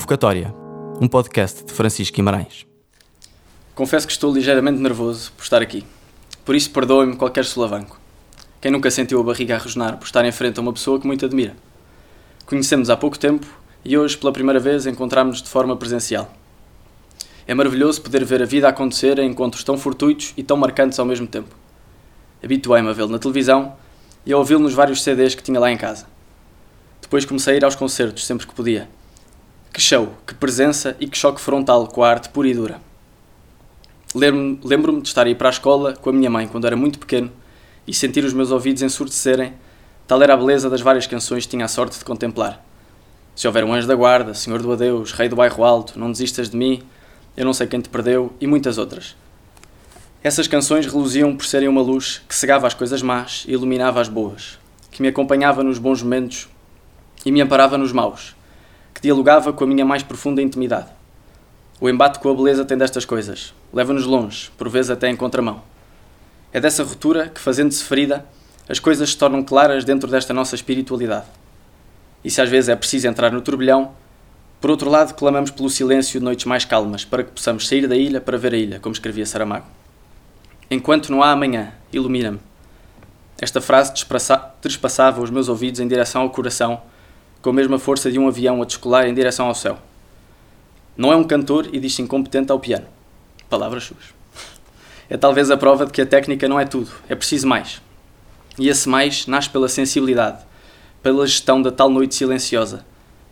Convocatória, um podcast de Francisco Guimarães. Confesso que estou ligeiramente nervoso por estar aqui. Por isso, perdoe-me qualquer solavanco. Quem nunca sentiu a barriga a por estar em frente a uma pessoa que muito admira? Conhecemos há pouco tempo e hoje, pela primeira vez, encontramos-nos de forma presencial. É maravilhoso poder ver a vida acontecer em encontros tão fortuitos e tão marcantes ao mesmo tempo. Habituei-me a vê-lo na televisão e a ouvi-lo nos vários CDs que tinha lá em casa. Depois comecei a ir aos concertos sempre que podia. Que show, que presença e que choque frontal com a arte pura e dura. Lembro-me de estar a ir para a escola com a minha mãe quando era muito pequeno e sentir os meus ouvidos ensurdecerem, tal era a beleza das várias canções que tinha a sorte de contemplar. Se houver um anjo da guarda, Senhor do Adeus, Rei do Bairro Alto, Não Desistas de Mim, Eu Não Sei Quem Te Perdeu e muitas outras. Essas canções reluziam por serem uma luz que cegava as coisas más e iluminava as boas, que me acompanhava nos bons momentos e me amparava nos maus, que dialogava com a minha mais profunda intimidade. O embate com a beleza tem destas coisas, leva-nos longe, por vezes até em contramão. É dessa ruptura que, fazendo-se ferida, as coisas se tornam claras dentro desta nossa espiritualidade. E se às vezes é preciso entrar no turbilhão, por outro lado, clamamos pelo silêncio de noites mais calmas, para que possamos sair da ilha para ver a ilha, como escrevia Saramago. Enquanto não há amanhã, ilumina-me. Esta frase trespassava os meus ouvidos em direção ao coração, com a mesma força de um avião a descolar em direção ao céu. Não é um cantor e diz-se incompetente ao piano. Palavras suas. É talvez a prova de que a técnica não é tudo, é preciso mais. E esse mais nasce pela sensibilidade, pela gestão da tal noite silenciosa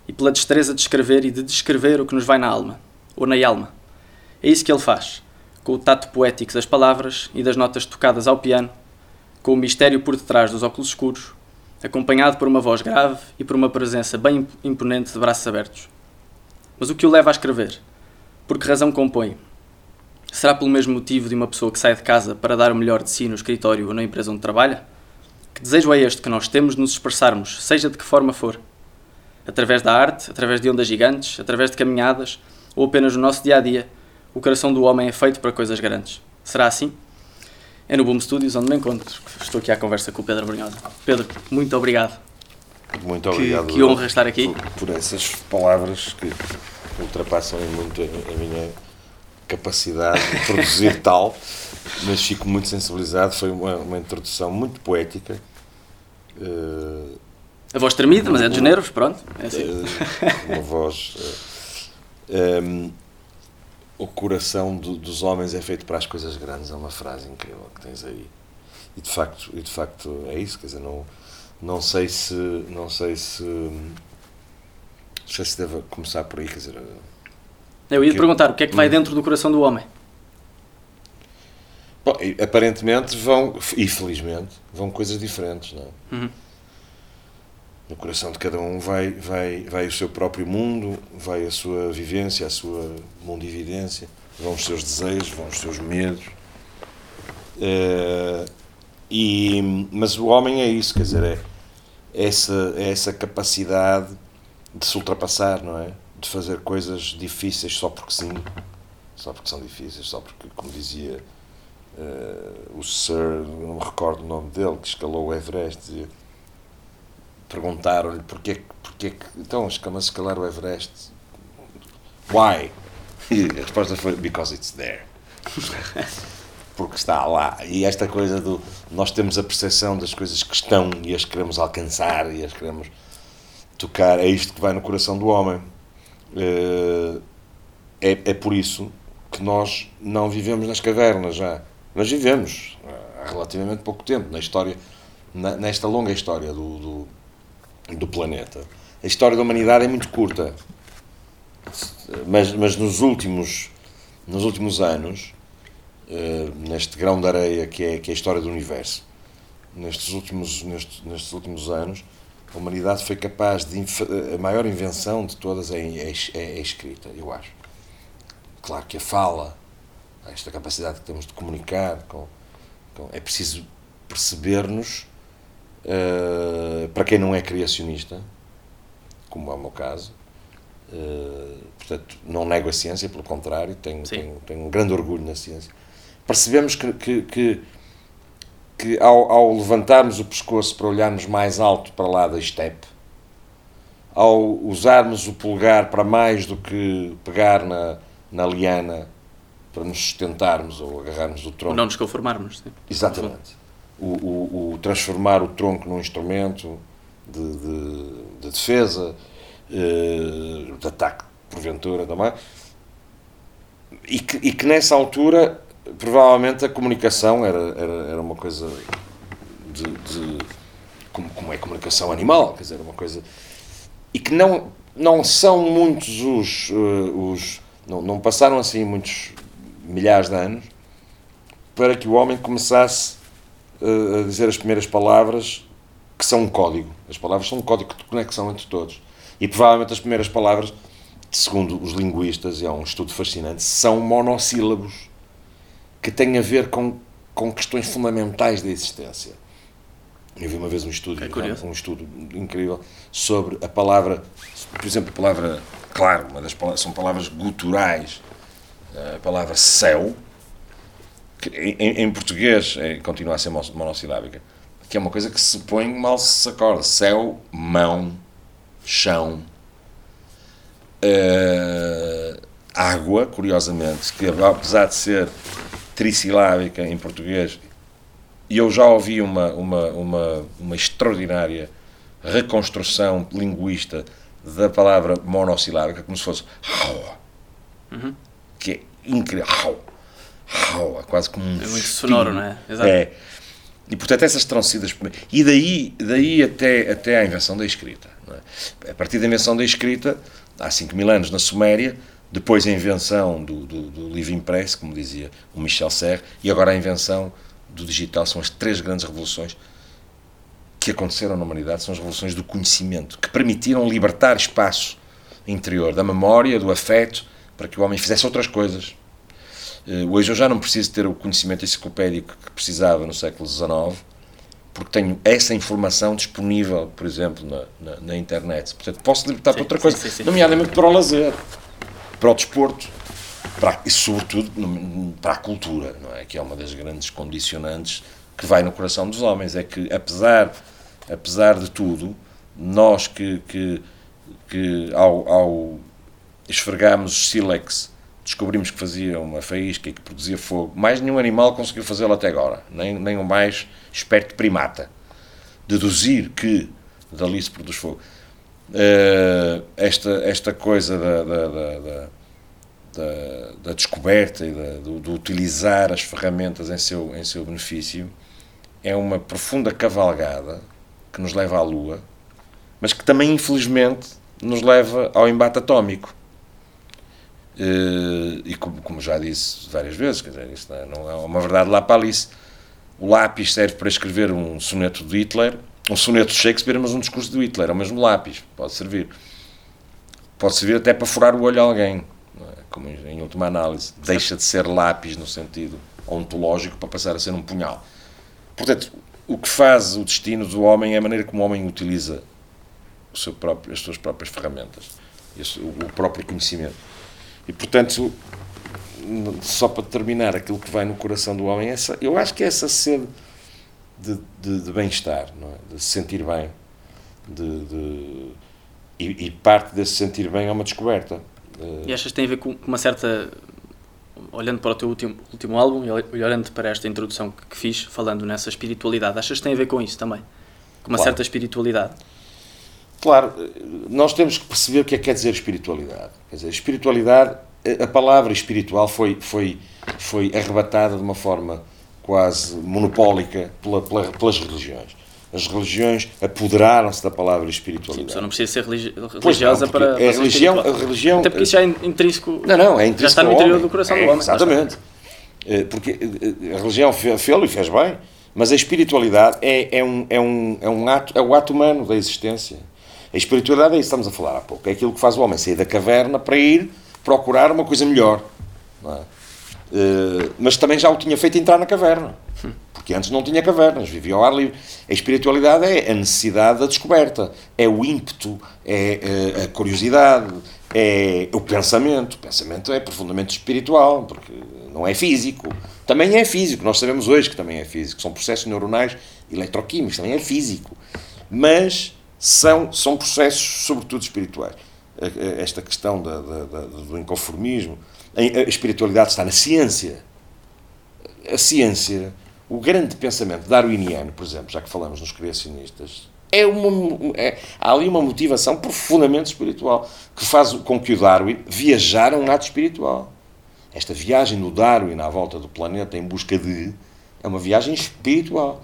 e pela destreza de escrever e de descrever o que nos vai na alma, ou na alma. É isso que ele faz, com o tato poético das palavras e das notas tocadas ao piano, com o mistério por detrás dos óculos escuros, acompanhado por uma voz grave e por uma presença bem imponente de braços abertos. Mas o que o leva a escrever? Por que razão compõe? Será pelo mesmo motivo de uma pessoa que sai de casa para dar o melhor de si no escritório ou na empresa onde trabalha? Que desejo é este que nós temos de nos expressarmos, seja de que forma for? Através da arte, através de ondas gigantes, através de caminhadas, ou apenas no nosso dia a dia, o coração do homem é feito para coisas grandes. Será assim? É no Boom Studios onde me encontro. Estou aqui à conversa com o Pedro Brunhosa. Pedro, muito obrigado. Muito obrigado. Que, que honra estar aqui. Por, por, essas palavras que ultrapassam muito a, a minha capacidade de produzir tal, mas fico muito sensibilizado. Foi uma, uma introdução muito poética. Uh, a voz tremida, mas é dos nervos, pronto. É assim. Uh, uma voz. Uh, um, o coração do, dos homens é feito para as coisas grandes, é uma frase incrível que tens aí. E de facto, e de facto é isso, quer dizer, não, não sei se não sei se não sei se deve começar por aí, quer dizer, eu ia te perguntar, o que é que vai hum. dentro do coração do homem? Bom, aparentemente vão, e felizmente, vão coisas diferentes, não é? Uhum. No coração de cada um vai, vai, vai o seu próprio mundo, vai a sua vivência, a sua mundividência, vão os seus desejos, vão os seus medos. Uh, e, mas o homem é isso, quer dizer, é essa, é essa capacidade de se ultrapassar, não é? De fazer coisas difíceis só porque sim, só porque são difíceis, só porque, como dizia uh, o Sir, não me recordo o nome dele, que escalou o Everest, dizia perguntaram-lhe porque, porque então escama escalar o Everest why? E a resposta foi because it's there. Porque está lá. E esta coisa do nós temos a percepção das coisas que estão e as queremos alcançar e as queremos tocar. É isto que vai no coração do homem. Eh, é, é por isso que nós não vivemos nas cavernas já. Nós vivemos há relativamente pouco tempo na história nesta longa história do, do do planeta. A história da humanidade é muito curta, mas, mas nos, últimos, nos últimos anos, uh, neste grão de areia que é, que é a história do universo, nestes últimos, nestes, nestes últimos anos, a humanidade foi capaz de. A maior invenção de todas é, é, é, é escrita, eu acho. Claro que a fala, esta capacidade que temos de comunicar, com, com é preciso perceber-nos Uh, para quem não é criacionista, como é o meu caso, uh, portanto, não nego a ciência, pelo contrário, tenho, tenho, tenho, um grande orgulho na ciência. Percebemos que, que, que, que ao, ao, levantarmos o pescoço para olharmos mais alto para lá da estepe, ao usarmos o polegar para mais do que pegar na, na liana para nos sustentarmos ou agarrarmos o tronco. Ou não nos conformarmos. Sim. Exatamente. O, o, o, transformar o tronco num instrumento de, de, de defesa, eh, de ataque, porventura também. E que, e que nessa altura, provavelmente, a comunicação era, era, era uma coisa de, de como, como, é comunicação animal, quer dizer, uma coisa. E que não, não são muitos os. Uh, os não, não passaram assim muitos milhares de anos para que o homem começasse a dizer as primeiras palavras que são um código. As palavras são um código de conexão entre todos. E provavelmente as primeiras palavras, segundo os linguistas, e é um estudo fascinante, são monossílabos que têm a ver com, com questões fundamentais da existência. Eu vi uma vez um estudo, é um estudo incrível sobre a palavra, por exemplo, a palavra, claro, uma das palavras, são palavras guturais, a palavra céu, que em, em português é, continua a ser monossilábica, que é uma coisa que se põe mal se acorda. Céu, mão, chão, uh, água, curiosamente, que apesar de ser trissilábica em português, e eu já ouvi uma, uma, uma, uma extraordinária reconstrução linguista da palavra monossilábica, como se fosse uhum. que é incrível, é quase como um É muito sonoro, não é? Exato. É. E portanto essas terão sido as E daí, daí até, até à invenção da escrita. É? A partir da invenção da escrita, há 5 mil anos na Suméria, depois a invenção do, do, do livro impresso, como dizia o Michel Serre, e agora a invenção do digital são as três grandes revoluções que aconteceram na humanidade, são as revoluções do conhecimento, que permitiram libertar espaço interior da memória, do afeto, para que o homem fizesse outras coisas. Eh, hoje eu já não preciso ter o conhecimento enciclopédico que precisava no século XIX, porque tenho essa informação disponível, por exemplo, na, na, na internet. Portanto, posso libertar para outra coisa, sim, sim, nomeadamente para o lazer, para o desporto, para, e sobretudo para a cultura, não é? que é uma das grandes condicionantes que vai no coração dos homens. É que, apesar, apesar de tudo, nós que, que, que ao, ao esfregámos os sílex, descobrimos que fazia uma faísca e que produzia fogo. Mais nenhum animal conseguiu fazê-lo até agora, nem, nem o mais esperto primata. Deduzir que dali se produz fogo. Uh, esta, esta coisa da, da, da, da, da descoberta e do, do, utilizar as ferramentas em seu, em seu benefício é uma profunda cavalgada que nos leva à Lua, mas que também, infelizmente, nos leva ao embate atómico. Uh, e como, como, já disse várias vezes, quer dizer, isso não é, é uma verdade lá para Alice. O lápis serve para escrever um soneto de Hitler, um soneto de Shakespeare, mas um discurso de Hitler, é o mesmo lápis, pode servir. Pode servir até para furar o olho a alguém, é? como em última análise. Deixa de ser lápis no sentido ontológico para passar a ser um punhal. Portanto, o que faz o destino do homem é a maneira como o homem utiliza o seu próprio, as suas próprias ferramentas, o próprio conhecimento. E, portanto, só para terminar, aquilo que vai no coração do homem, essa, eu acho que é essa sede de, de, de bem-estar, é? de se sentir bem. De, de e, e, parte desse sentir bem é uma descoberta. E achas que tem a ver com uma certa. Olhando para o teu último, último álbum e olhando para esta introdução que, que fiz, falando nessa espiritualidade, achas que tem a ver com isso também? Com uma claro. certa espiritualidade? Claro, nós temos que perceber o que é que quer dizer espiritualidade. Quer dizer, espiritualidade, a palavra espiritual foi, foi, foi arrebatada de uma forma quase monopólica pela, pela, pelas religiões. As religiões apoderaram-se da palavra espiritualidade. Sim, não precisa ser religi religiosa não, para, é religião, a religião. Até porque isso já é intrínseco. Não, não, é intrínseco. Já está no interior do coração é, do homem. Exatamente. É, porque a religião fez-lo e fez bem, mas a espiritualidade é, é, um, é, um, é um ato, é o ato humano da existência. A espiritualidade é isso que estamos a falar há pouco. É aquilo que faz o homem sair da caverna para ir procurar uma coisa melhor. É? Uh, mas também já o tinha feito entrar na caverna. Porque antes não tinha cavernas, vivia ao ar livre. A espiritualidade é a necessidade da descoberta, é o ímpeto, é eh, a curiosidade, é o pensamento. O pensamento é profundamente espiritual, porque não é físico. Também é físico, nós sabemos hoje que também é físico. São processos neuronais eletroquímicos, também é físico. Mas são, são processos, sobretudo espirituais. Esta questão da, da, da, do inconformismo, a espiritualidade está na ciência. A ciência, o grande pensamento darwiniano, por exemplo, já que falamos nos criacionistas, é uma, é, há ali uma motivação profundamente espiritual que faz com que o Darwin viajar a um ato espiritual. Esta viagem do Darwin à volta do planeta em busca de é uma viagem espiritual.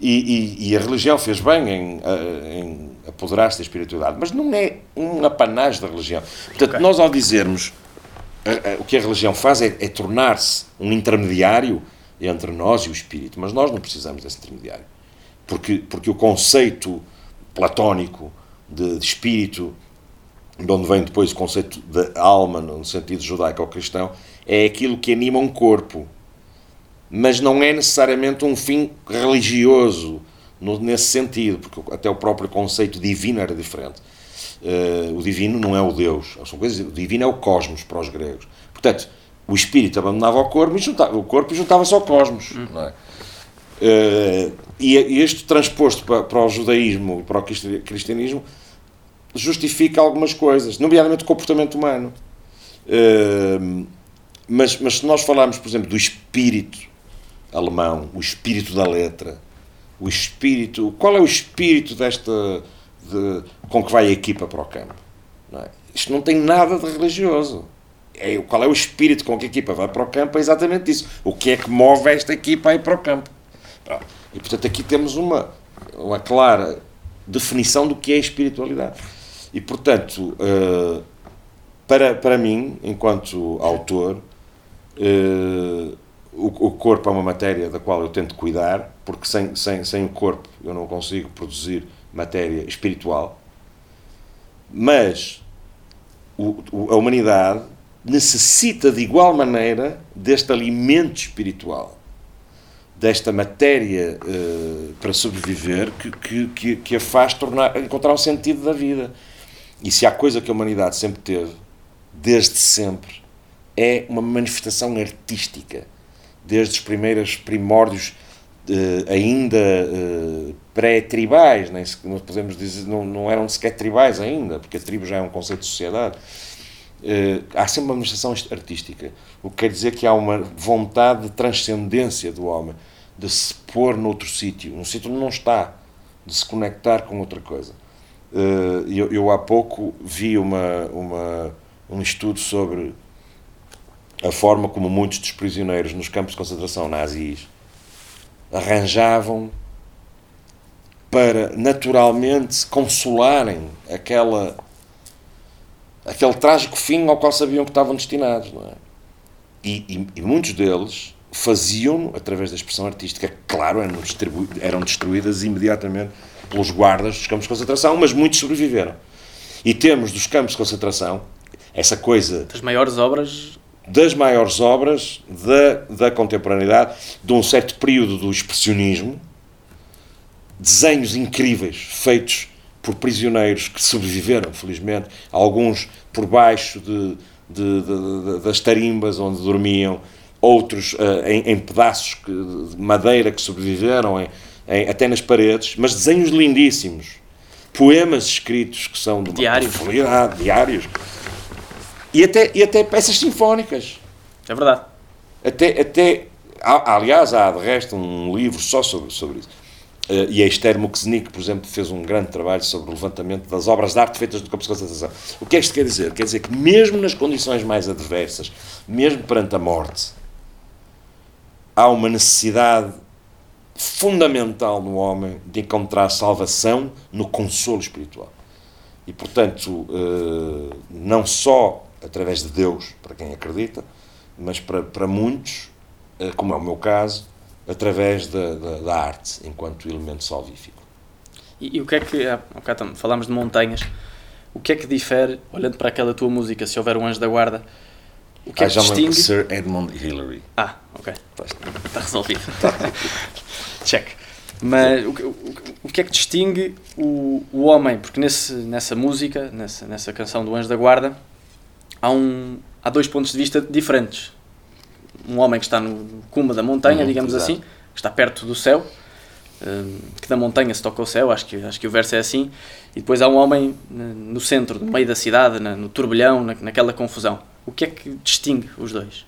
E, e, e a religião fez bem em, em apoderar-se da espiritualidade, mas não é um apanagem da religião. Portanto, okay. nós ao dizermos o que a religião faz é, é tornar-se um intermediário entre nós e o espírito, mas nós não precisamos desse intermediário. Porque, porque o conceito platónico de, de espírito, de onde vem depois o conceito de alma, no sentido judaico ou cristão, é aquilo que anima um corpo mas não é necessariamente um fim religioso no, nesse sentido, porque até o próprio conceito divino era diferente. Uh, o divino não é o Deus, são coisas, o divino é o cosmos para os gregos. Portanto, o espírito abandonava o corpo e juntava, o corpo juntava-se ao cosmos. Hum. É? Uh, e este transposto para, para o judaísmo e para o cristianismo justifica algumas coisas, nomeadamente o comportamento humano. Uh, mas, mas se nós falarmos, por exemplo, do espírito alemão, o espírito da letra, o espírito. Qual é o espírito desta. De, com que vai a equipa para o campo? Não é? Isto não tem nada de religioso. É, qual é o espírito com que a equipa vai para o campo? É exatamente isso. O que é que move esta equipa a ir para o campo? E portanto aqui temos uma, uma clara definição do que é espiritualidade. E portanto, uh, para, para mim, enquanto autor, uh, o, corpo é uma matéria da qual eu tento cuidar, porque sem, sem, sem o corpo eu não consigo produzir matéria espiritual. Mas o, a humanidade necessita de igual maneira deste alimento espiritual, desta matéria uh, para sobreviver que, que, que, que a faz tornar, encontrar o sentido da vida. E se há coisa que a humanidade sempre teve, desde sempre, é uma manifestação artística desde os primeiros primórdios uh, ainda uh, pré-tribais, nem não podemos dizer, não, não eram sequer tribais ainda, porque a tribo já é um conceito de sociedade. Uh, há sempre uma manifestação artística, o que quer dizer que há uma vontade de transcendência do homem, de se pôr noutro sítio, num sítio onde não está, de se conectar com outra coisa. Eu, eu, há pouco vi uma, uma, um estudo sobre a forma como muitos dos prisioneiros nos campos de concentração nazis arranjavam para naturalmente consolarem aquela aquele trágico fim ao qual sabiam que estavam destinados, não é? E, e, e muitos deles faziam através da expressão artística, claro, eram, eram destruídas imediatamente pelos guardas dos campos de concentração, mas muitos sobreviveram. E temos dos campos de concentração essa coisa. Das maiores obras das maiores obras da, da contemporaneidade, de um certo período do expressionismo, desenhos incríveis feitos por prisioneiros que sobreviveram, felizmente, alguns por baixo de, de, de, das tarimbas onde dormiam, outros uh, em, em, pedaços de madeira que sobreviveram, em, em, até nas paredes, mas desenhos lindíssimos, poemas escritos que são de uma diários. profundidade, diários, e até, e até peças sinfónicas. É verdade. Até, até, aliás, há de resto um livro só sobre, sobre isso. Uh, e a Esther Muxnik, por exemplo, fez um grande trabalho sobre o levantamento das obras de arte feitas no campo de concentração. O que é que isto quer dizer? Quer dizer que mesmo nas condições mais adversas, mesmo perante a morte, há uma necessidade fundamental no homem de encontrar salvação no consolo espiritual. E, portanto, uh, não só através de Deus, para quem acredita, mas para, para muitos, eh, como é o meu caso, através da, da, da arte, enquanto elemento salvífico. E, e, o que é que, ah, okay, falamos de montanhas, o que é que difere, olhando para aquela tua música, se houver um anjo da guarda, o que é ah, que distingue... Sir Edmund Hillary. Ah, ok, está resolvido. Check. Mas o, o, o que é que distingue o, o homem? Porque nesse, nessa música, nessa, nessa canção do Anjo da Guarda, há, um, há dois pontos de vista diferentes. Um homem que está no cume da montanha, uhum, digamos exato. assim, que está perto do céu, um, que da montanha se toca o céu, acho que, acho que o verso é assim, e depois há um homem no centro, no meio da cidade, no turbilhão, na, naquela confusão. O que é que distingue os dois?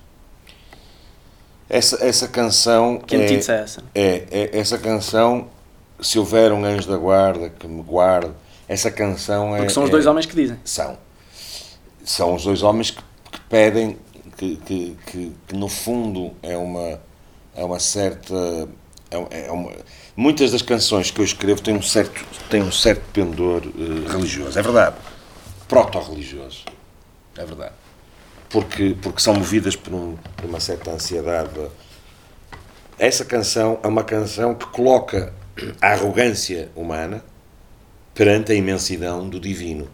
Essa, essa canção. Que é, é essa? É, é, essa canção, se houver um anjo da guarda que me guarde, essa canção é. Porque são os é, dois homens que dizem. São. São os dois homens que, que pedem, que, que, que, que, no fundo é uma, é uma certa. É, é uma, muitas das canções que eu escrevo têm um certo, têm um certo pendor uh, religioso. É verdade. Proto-religioso. É verdade porque, porque são movidas por, um, por uma certa ansiedade. Essa canção é uma canção que coloca a arrogância humana perante a imensidão do divino.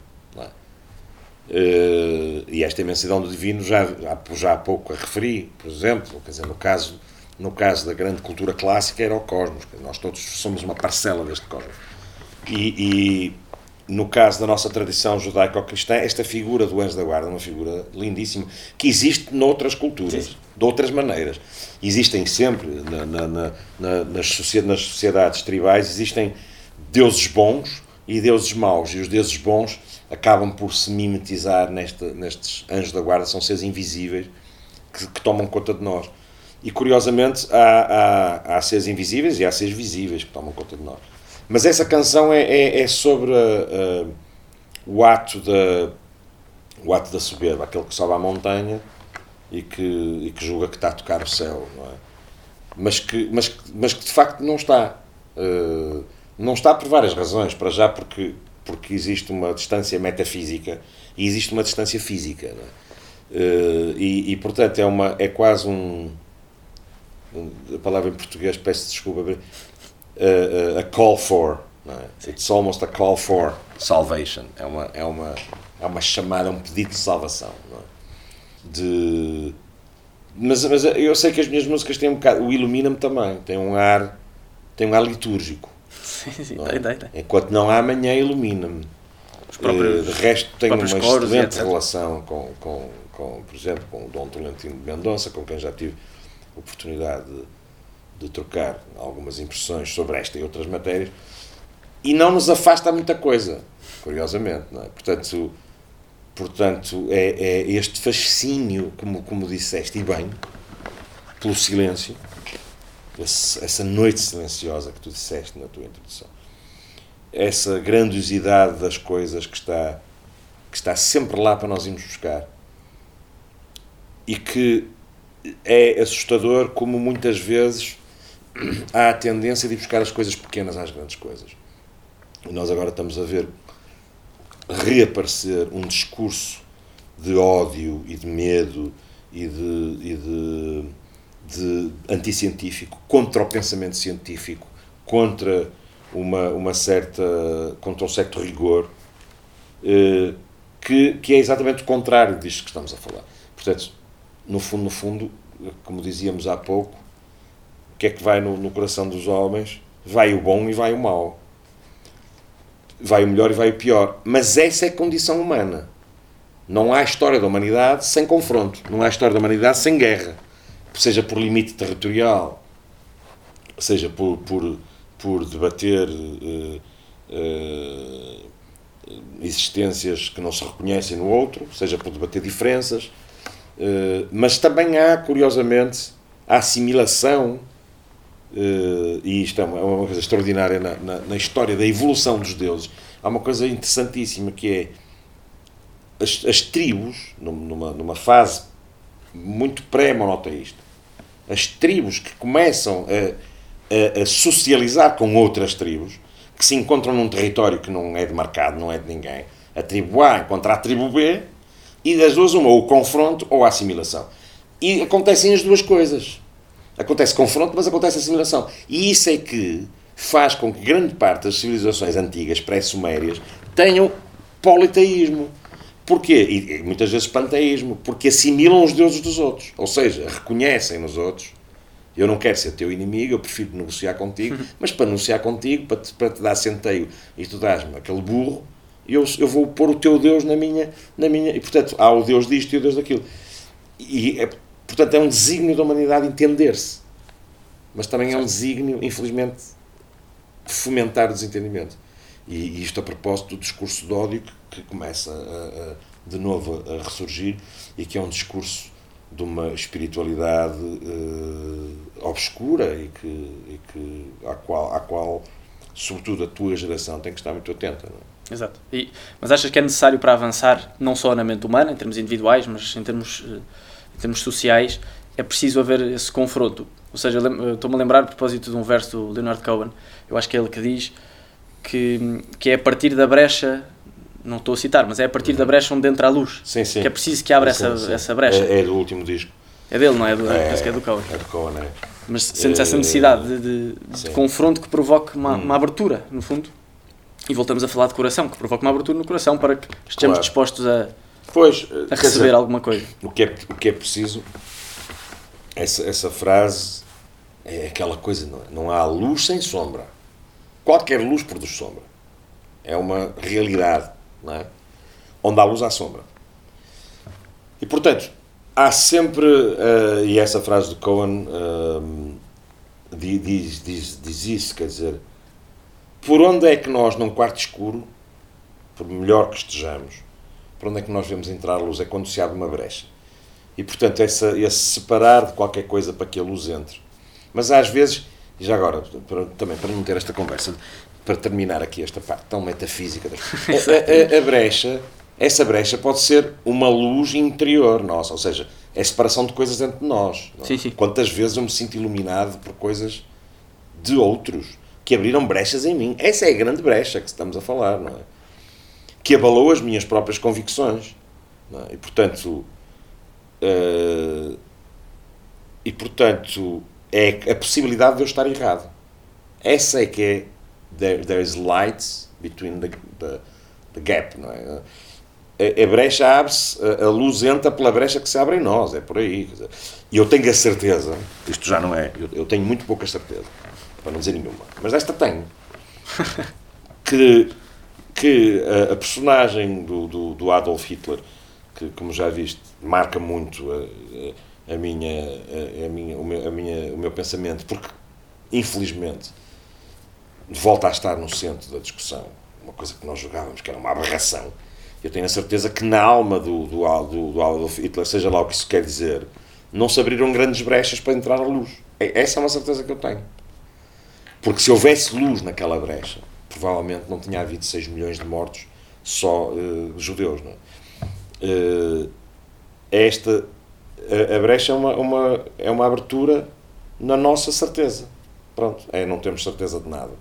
Uh, e esta imensidão do divino já, já, há pouco a referi, por exemplo, quer dizer, no caso, no caso da grande cultura clássica era o cosmos, nós todos somos uma parcela deste cosmos. E, e no caso da nossa tradição judaico-cristã, esta figura do anjo da guarda é uma figura lindíssima, que existe noutras culturas, Sim. de outras maneiras. Existem sempre, na, na, na, nas, sociedades tribais, existem deuses bons e deuses maus, e os deuses bons acabam por se mimetizar neste, nestes anjos da guarda, são seres invisíveis que, que tomam conta de nós. E curiosamente há, há, há seres invisíveis e há seres visíveis que tomam conta de nós. Mas essa canção é, é, é sobre uh, o ato da o ato da soberba, aquele que sobe à montanha e que, e que julga que está a tocar o céu, é? Mas que, mas, mas que de facto não está. Uh, não está por várias razões. Para já, porque, porque existe uma distância metafísica e existe uma distância física. É? Uh, e, e, portanto, é, uma, é quase um. A palavra em português, peço desculpa, a, a call for. É? It's almost a call for salvation. É uma, é uma, é uma chamada, um pedido de salvação. É? De, mas, mas eu sei que as minhas músicas têm um bocado. O Ilumina-me também. Tem um ar, tem um ar litúrgico. Sim, sim, é? tem, tem, tem. Enquanto não há amanhã, ilumina-me. Uh, de resto, tenho uma excelente relação com, com, com, por exemplo, com o Dom Tolentino de Mendonça, com quem já tive oportunidade de de trocar algumas impressões sobre esta e outras matérias e não nos afasta muita coisa, curiosamente. Não é? Portanto, portanto é, é este fascínio, como, como disseste, e bem, pelo silêncio, esse, essa noite silenciosa que tu disseste na tua introdução, essa grandiosidade das coisas que está, que está sempre lá para nós irmos buscar e que é assustador como muitas vezes há a tendência de buscar as coisas pequenas às grandes coisas. E nós agora estamos a ver reaparecer um discurso de ódio e de medo e de, e de, de anticientífico contra o pensamento científico, contra uma, uma certa contra um certo rigor eh, que, que é exatamente o contrário disto que estamos a falar. Portanto, no fundo, no fundo, como dizíamos há pouco, o que é que vai no, no coração dos homens? Vai o bom e vai o mau. Vai o melhor e vai o pior. Mas essa é a condição humana. Não há história da humanidade sem confronto. Não há história da humanidade sem guerra. Seja por limite territorial, seja por, por, por debater uh, uh, existências que não se reconhecem no outro, seja por debater diferenças, uh, mas também há, curiosamente, a assimilação e isto é uma, é uma coisa extraordinária na, na, na, história da evolução dos deuses. Há uma coisa interessantíssima que é as, as tribos, numa, numa fase muito pré-monoteísta, as tribos que começam a, a, a, socializar com outras tribos, que se encontram num território que não é demarcado, não é de ninguém, a tribo A encontra a tribo B, e das duas uma, ou o confronto ou a assimilação. E acontecem as duas coisas Acontece confronto, mas acontece assimilação. E isso é que faz com que grande parte das civilizações antigas, pré-sumérias, tenham politeísmo. Porquê? E, muitas vezes panteísmo. Porque assimilam os deuses dos outros. Ou seja, reconhecem nos outros. Eu não quero ser teu inimigo, eu prefiro negociar contigo, mas para negociar contigo, para te, para te dar centeio e tu dás-me aquele burro, eu, eu vou pôr o teu Deus na minha, na minha. E portanto, há o Deus disto e o Deus daquilo. E é, Portanto, é um desígnio da humanidade entender-se. Mas também é um desígnio, infelizmente, fomentar o desentendimento. E, e isto a propósito do discurso de ódio que, que começa a, a, de novo a ressurgir e que é um discurso de uma espiritualidade uh, obscura e que, e que à, qual, à qual, sobretudo, a tua geração tem que estar muito atenta. É? Exato. E, mas achas que é necessário para avançar, não só na mente humana, em termos individuais, mas em termos, eh, em termos sociais, é preciso haver esse confronto? Ou seja, estou-me a lembrar, a propósito de um verso do Leonard Cohen, eu acho que é ele que diz que, que é a partir da brecha não estou a citar, mas é a partir da uhum. brecha onde entra a luz. Sim, sim. Que é preciso que abra sim, essa, sim. essa brecha. É, é, do último disco. É dele, não é? Do, é, que é do Cohen. É do Cohen, é. Mas sentes essa necessidade de, de, de confronto que provoque uma, hum. uma, abertura, no fundo. E voltamos a falar de coração, que provoque uma abertura no coração para que estejamos claro. dispostos a, pois, a receber dizer, alguma coisa. O que é, o que é preciso, essa, essa frase é aquela coisa, não, não há luz sem sombra. Qualquer luz produz sombra. É uma realidade, é? onde há luz há sombra. E portanto, há sempre, uh, e essa frase do Cohen uh, diz, diz, diz isso, quer dizer, por onde é que nós, num quarto escuro, por melhor que estejamos, por onde é que nós vemos entrar a luz? É quando se abre uma brecha. E portanto, essa, esse separar de qualquer coisa para que a luz entre. Mas às vezes, e já agora, para, também para não ter esta conversa, para terminar aqui esta parte tão metafísica, a, a, a brecha essa brecha pode ser uma luz interior nossa, ou seja, é separação de coisas dentro de nós. É? Sim, sim. Quantas vezes eu me sinto iluminado por coisas de outros que abriram brechas em mim? Essa é a grande brecha que estamos a falar, não é? Que abalou as minhas próprias convicções. É? E portanto. Uh, e portanto, é a possibilidade de eu estar errado. Essa é que é. There, there is light between the, the, the gap, não é? a, a brecha abre-se, a, a, luz entra pela brecha que se abre em nós, é por aí. E eu tenho a certeza, isto já não é, eu, eu tenho muito pouca certeza, para não dizer nenhuma, mas esta tenho, que, que a, a personagem do, do, do, Adolf Hitler, que, como já viste, marca muito a, a minha, a, minha, o, meu, a minha, o meu pensamento, porque, infelizmente, volta a estar no centro da discussão, uma coisa que nós jogávamos, que era uma aberração eu tenho a certeza que na alma do, do, do, do Adolf Hitler, seja lá o que isso quer dizer, não se abriram grandes brechas para entrar a luz. É, essa é uma certeza que eu tenho. Porque se houvesse luz naquela brecha, provavelmente não tinha havido 6 milhões de mortos só uh, judeus. Não é? Uh, esta, a, a, brecha é uma, uma, é uma abertura na nossa certeza. Pronto, é, não temos certeza de nada.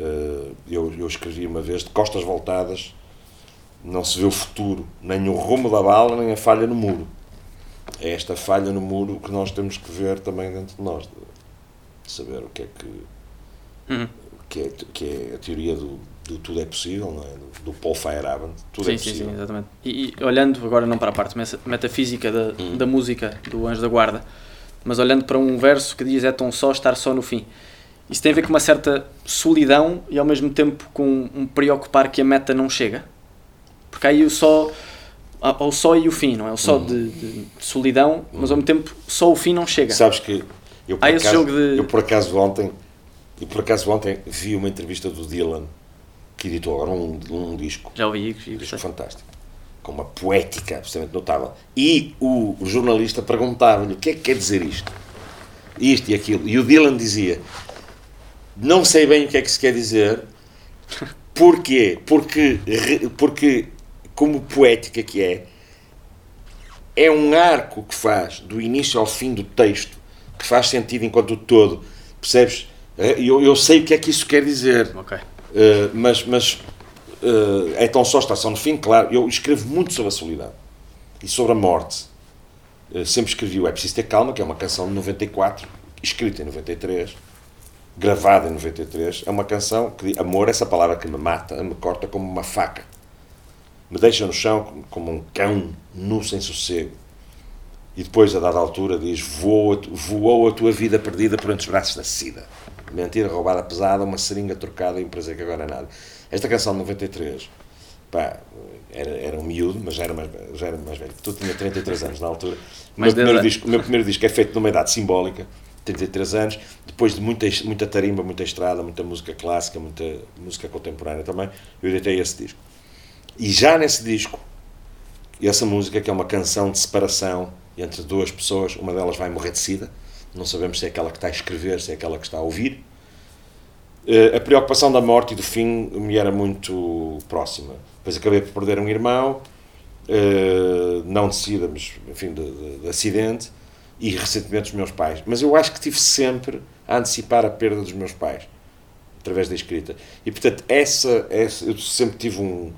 Uh, eu, eu escrevi uma vez de costas voltadas não se vê o futuro, nem o rumo da bala, nem a falha no muro. É esta falha no muro que nós temos que ver também dentro de nós, de saber o que é que, uhum. que, é, que é a teoria do, do tudo é possível, não é? do, do Paul Feyerabend, tudo sim, é possível. Sim, sim, exatamente. E, e, olhando agora não para a parte metafísica da, uhum. da música do Anjo da Guarda, mas olhando para um verso que diz é tão só estar só no fim. Isso tem a ver com uma certa solidão e ao mesmo tempo com um preocupar que a meta não chega? Porque aí o só. o só e o fim, não é? O só uhum. de, de, solidão, mas ao mesmo tempo só o fim não chega. Sabes que eu por, Há acaso, jogo de... eu por acaso ontem eu por acaso ontem vi uma entrevista do Dylan que editou agora um, um disco. Já ouvi, um disco fantástico. Com uma poética absolutamente notável. E o, o jornalista perguntava-lhe o que é que quer dizer isto? Isto e aquilo. E o Dylan dizia: Não sei bem o que é que se quer dizer. Porquê? Porque, porque como poética que é, é um arco que faz do início ao fim do texto, que faz sentido enquanto todo. Percebes? Eh, eu, eu sei o que é que isso quer dizer. Ok. Uh, mas mas uh, é tão só estação no fim, claro. Eu escrevo muito sobre a solidão e sobre a morte. Uh, sempre escrevi o É Preciso Ter Calma, que é uma canção de 94, escrita em 93 gravada em 93. É uma canção que diz: Amor, essa palavra que me mata, me corta como uma faca me deixa no chão como um cão nu sem sossego. E depois, a dada altura, diz: voou, voou a tua vida perdida por entre os braços da sida. Mentira roubada pesada, uma seringa trocada e um prazer que agora é nada. Esta canção de 93, pá, era, era um miúdo, mas já era mais, já era mais velho. Tu tinha 33 anos na altura. O meu, primeiro disco, o meu primeiro disco é feito numa idade simbólica. 33 anos, depois de muita, muita tarimba, muita estrada, muita música clássica, muita música contemporânea também, eu editei esse disco. E já nesse disco, essa música, que é uma canção de separação entre duas pessoas, uma delas vai morrer de sida, não sabemos se é aquela que está a escrever, se é aquela que está a ouvir. Eh, a preocupação da morte e do fim me era muito próxima. Depois acabei por perder um irmão, eh, não de sida, mas enfim, de, de, de acidente, e recentemente os meus pais. Mas eu acho que tive sempre a antecipar a perda dos meus pais, através da escrita. E portanto, essa, essa eu sempre tive um,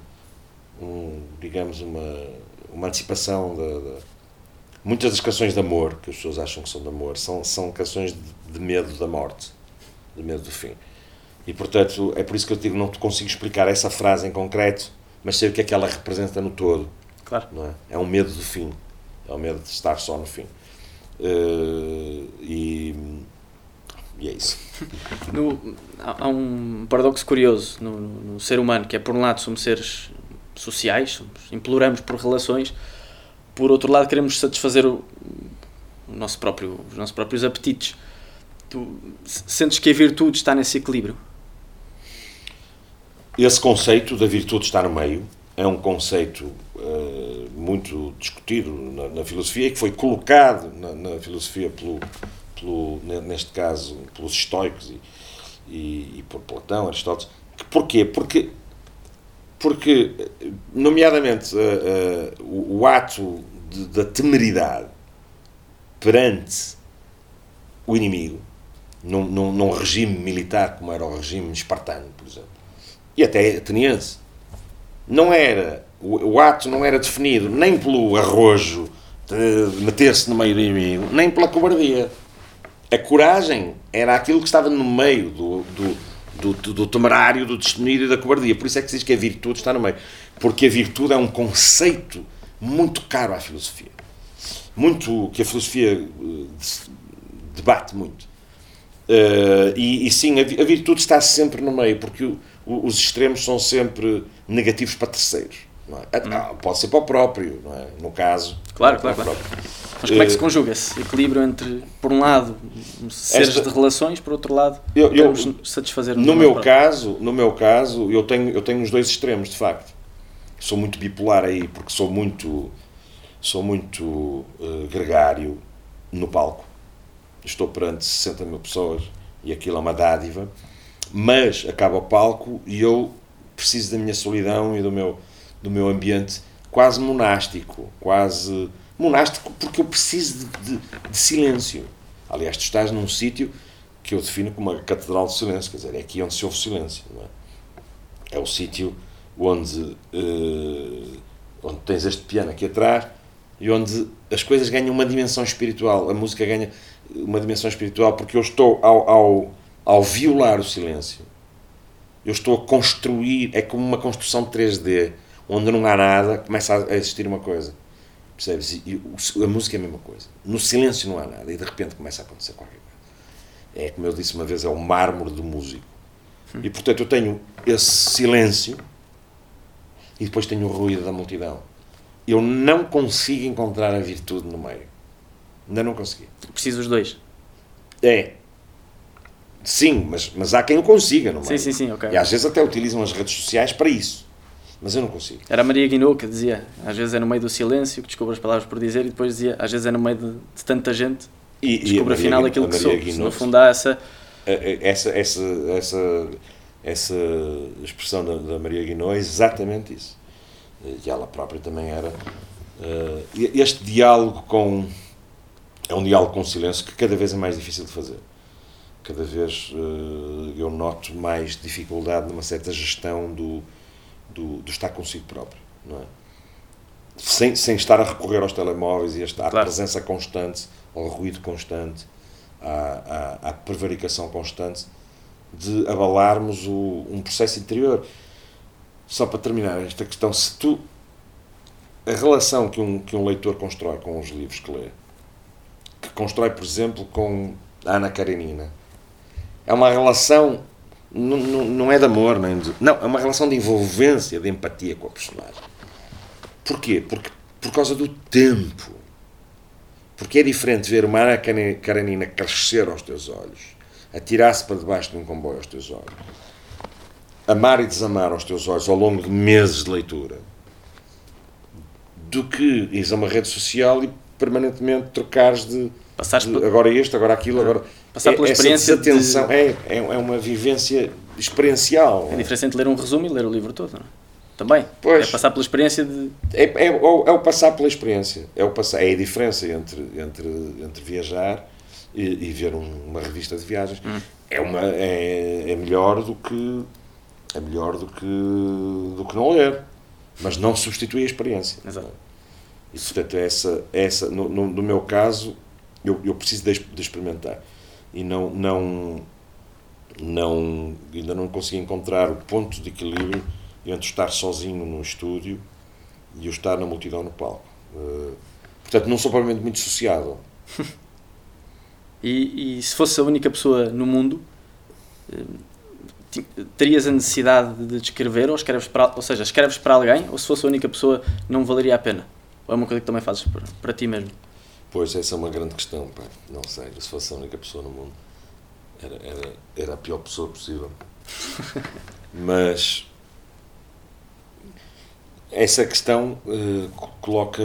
um digamos, uma, uma antecipação da, muitas das canções de amor que as pessoas acham que são de amor são, são canções de, de, medo da morte, de medo do fim. E portanto, é por isso que eu digo, não te consigo explicar essa frase em concreto, mas sei o que é que ela representa no todo. Claro. Não é? é um medo do fim, é o um medo de estar só no fim. Uh, e, e, é isso. No, há um paradoxo curioso no, no, ser humano, que é, por um lado, somos seres sociais, somos, imploramos por relações, por outro lado, queremos satisfazer o, o nosso próprio, os nossos próprios apetites. Tu sentes que a virtude está nesse equilíbrio? Esse conceito da virtude estar no meio é um conceito uh, muito discutido na, na, filosofia e que foi colocado na, na, filosofia pelo, pelo, neste caso, pelos estoicos e, e, e por Platão, Aristóteles. Porquê? Porque, porque nomeadamente, uh, uh, o, o, ato de, da temeridade perante o inimigo, num, num, num regime militar como era o regime espartano, por exemplo, e até ateniense, não era, o, o ato não era definido nem pelo arrojo de meter-se no meio do inimigo, nem pela cobardia. A coragem era aquilo que estava no meio do, do, do, do, temerário, do destemido e da cobardia. Por isso é que se diz que a virtude está no meio. Porque a virtude é um conceito muito caro à filosofia. Muito que a filosofia uh, debate muito. Uh, e, e, sim, a, a, virtude está sempre no meio, porque o, o, os extremos são sempre negativos para terceiros. Não é? Hum. Ah, pode ser para o próprio, não é? no caso. Claro, claro, claro. Mas como é que se eh, conjuga esse equilíbrio entre, por um lado, seres Esta, de relações, por outro lado, eu, eu satisfazer no meu caso No meu caso, eu tenho, eu tenho os dois extremos, de facto. Sou muito bipolar aí, porque sou muito, sou muito uh, gregário no palco. Estou perante 60 mil pessoas e aquilo é uma dádiva mas acaba o palco e eu preciso da minha solidão e do meu, do meu ambiente quase monástico, quase monástico porque eu preciso de, de, de silêncio. Aliás, tu estás num sítio que eu defino como uma catedral de silêncio, quer dizer, é aqui onde se ouve silêncio. É? é? o sítio onde, uh, onde tens este piano aqui atrás e onde as coisas ganham uma dimensão espiritual, a música ganha uma dimensão espiritual, porque eu estou ao, ao ao violar o silêncio, eu estou a construir, é como uma construção 3D, onde não há nada, começa a existir uma coisa. Percebes? E a música é a mesma coisa. No silêncio não há nada e de repente começa a acontecer qualquer coisa. É como eu disse uma vez, é o mármore do músico. E portanto eu tenho esse silêncio e depois tenho o ruído da multidão. Eu não consigo encontrar a virtude no meio. Ainda não consegui. Preciso dos dois. É. Sim, mas, mas há quem o consiga, não é? Sim, sim, sim, ok. E às vezes até utilizam as redes sociais para isso. Mas eu não consigo. Era a Maria Guinou que dizia, às vezes é no meio do silêncio que descobre as palavras por dizer e depois dizia, às vezes é no meio de, de tanta gente e, descobre e afinal aquilo que sou. No fundo há essa... Essa, essa, essa, essa expressão da, da Maria Guinou é exatamente isso. E ela própria também era... Uh, este diálogo com... É um diálogo com silêncio que cada vez é mais difícil de fazer cada vez uh, eu noto mais dificuldade numa certa gestão do, do, do, estar consigo próprio, não é? Sem, sem estar a recorrer aos telemóveis e esta, à claro. presença constante, ao ruído constante, à, à, à prevaricação constante, de abalarmos o, um processo interior. Só para terminar esta questão, se tu. A relação que um, que um leitor constrói com os livros que lê, que constrói, por exemplo, com a Ana Karenina, é uma relação, não, é de amor, nem de, não, é uma relação de envolvência, de empatia com a personagem. Porquê? Porque, por causa do tempo. Porque é diferente ver uma Ana Karenina crescer aos teus olhos, atirar-se para debaixo de um comboio aos teus olhos, amar e desamar aos teus olhos ao longo de meses de leitura, do que ires a uma rede social e permanentemente trocares de, de por- agora isto, agora aquilo, agora. Passar pela essa experiência de- desatenção é, é, é uma vivência experiencial. É diferente entre ler um resumo e ler o livro todo, não é? Também. Pois. É passar pela experiência de. É, é, o, é o passar pela experiência. É, o passar, é a diferença entre, entre, entre viajar e, e ver um- uma revista de viagens. Hum. É, uma, é, é melhor do que é melhor do que, do que não ler. Mas não substitui a experiência. Exato. E portanto, essa, essa, no, no, no meu caso, eu, eu preciso de, de experimentar. E não, não, não, ainda não consegui encontrar o ponto de equilíbrio entre estar sozinho num estúdio e eu estar na multidão no palco. Eh, portanto, não sou provavelmente muito sociável. E, e se fosse a única pessoa no mundo, eh, terias a necessidade de escrever ou escreves para, ou seja, escreves para alguém ou se fosse a única pessoa não valeria a pena? Ou é uma coisa que também fazes para, para ti mesmo? Pois, essa é uma grande questão. Pá. Não sei, se fosse a única pessoa no mundo, era, era, era a pior pessoa possível. Mas essa questão eh, co- coloca,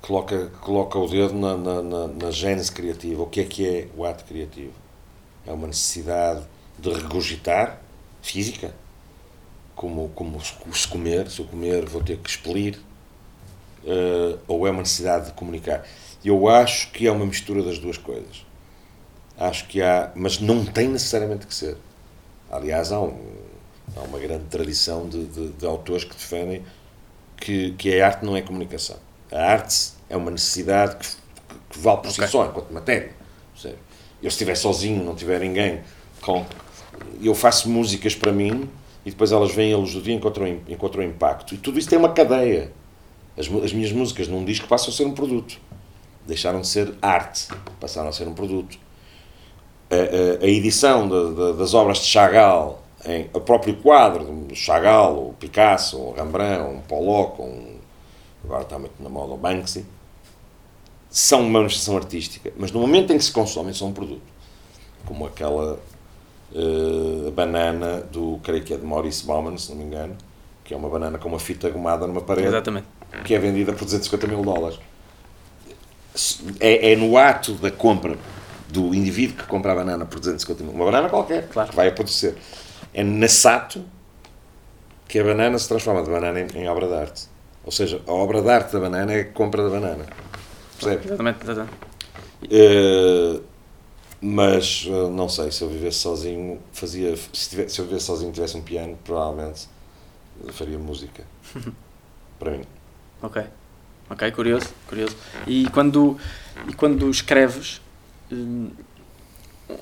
coloca, coloca o dedo na, na, na, na gênese criativa. O que é que é o ato criativo? É uma necessidade de regurgitar física, como, como se comer, se eu comer vou ter que expelir, eh, ou é uma necessidade de comunicar. Eu acho que é uma mistura das duas coisas. Acho que há, mas não tem necessariamente que ser. Aliás, há, um, há uma grande tradição de, de, de autores que defendem que, que a arte não é comunicação. A arte é uma necessidade que, que vale por si só, enquanto matéria. Eu, se estiver sozinho, não tiver ninguém, com, eu faço músicas para mim e depois elas vêm à luz do dia e encontram, encontram impacto. E tudo isso tem uma cadeia. As, as minhas músicas num disco passam a ser um produto. Deixaram de ser arte, passaram a ser um produto. A, a- a edição de- de- das obras de Chagall, em, o próprio quadro de Chagall, ou Picasso, ou Rembrandt, ou um Pollock, um, agora está muito na moda o Banksy, são uma manifestação artística, mas no momento em que se consomem são um produto. Como aquela eh, banana do, creio que é de Maurice Bauman, se não me engano, que é uma banana com uma fita gomada numa parede Exatamente. Que é vendida por 250 mil dólares. É, é no ato da compra do indivíduo que compra a banana por 250 mil, uma banana qualquer, Claro. que vai apodrecer. É nesse ato que a banana se transforma de banana em, em obra de arte. Ou seja, a obra de arte da banana é a compra da banana. Percebe? Exatamente, exatamente. Eh, mas eh, não sei, se eu vivesse sozinho, fazia. Se, tivesse, se eu vivesse sozinho e tivesse um piano, provavelmente eh, faria música. Para mim. Ok. Ok, curioso, curioso. E quando, e quando escreves, hum,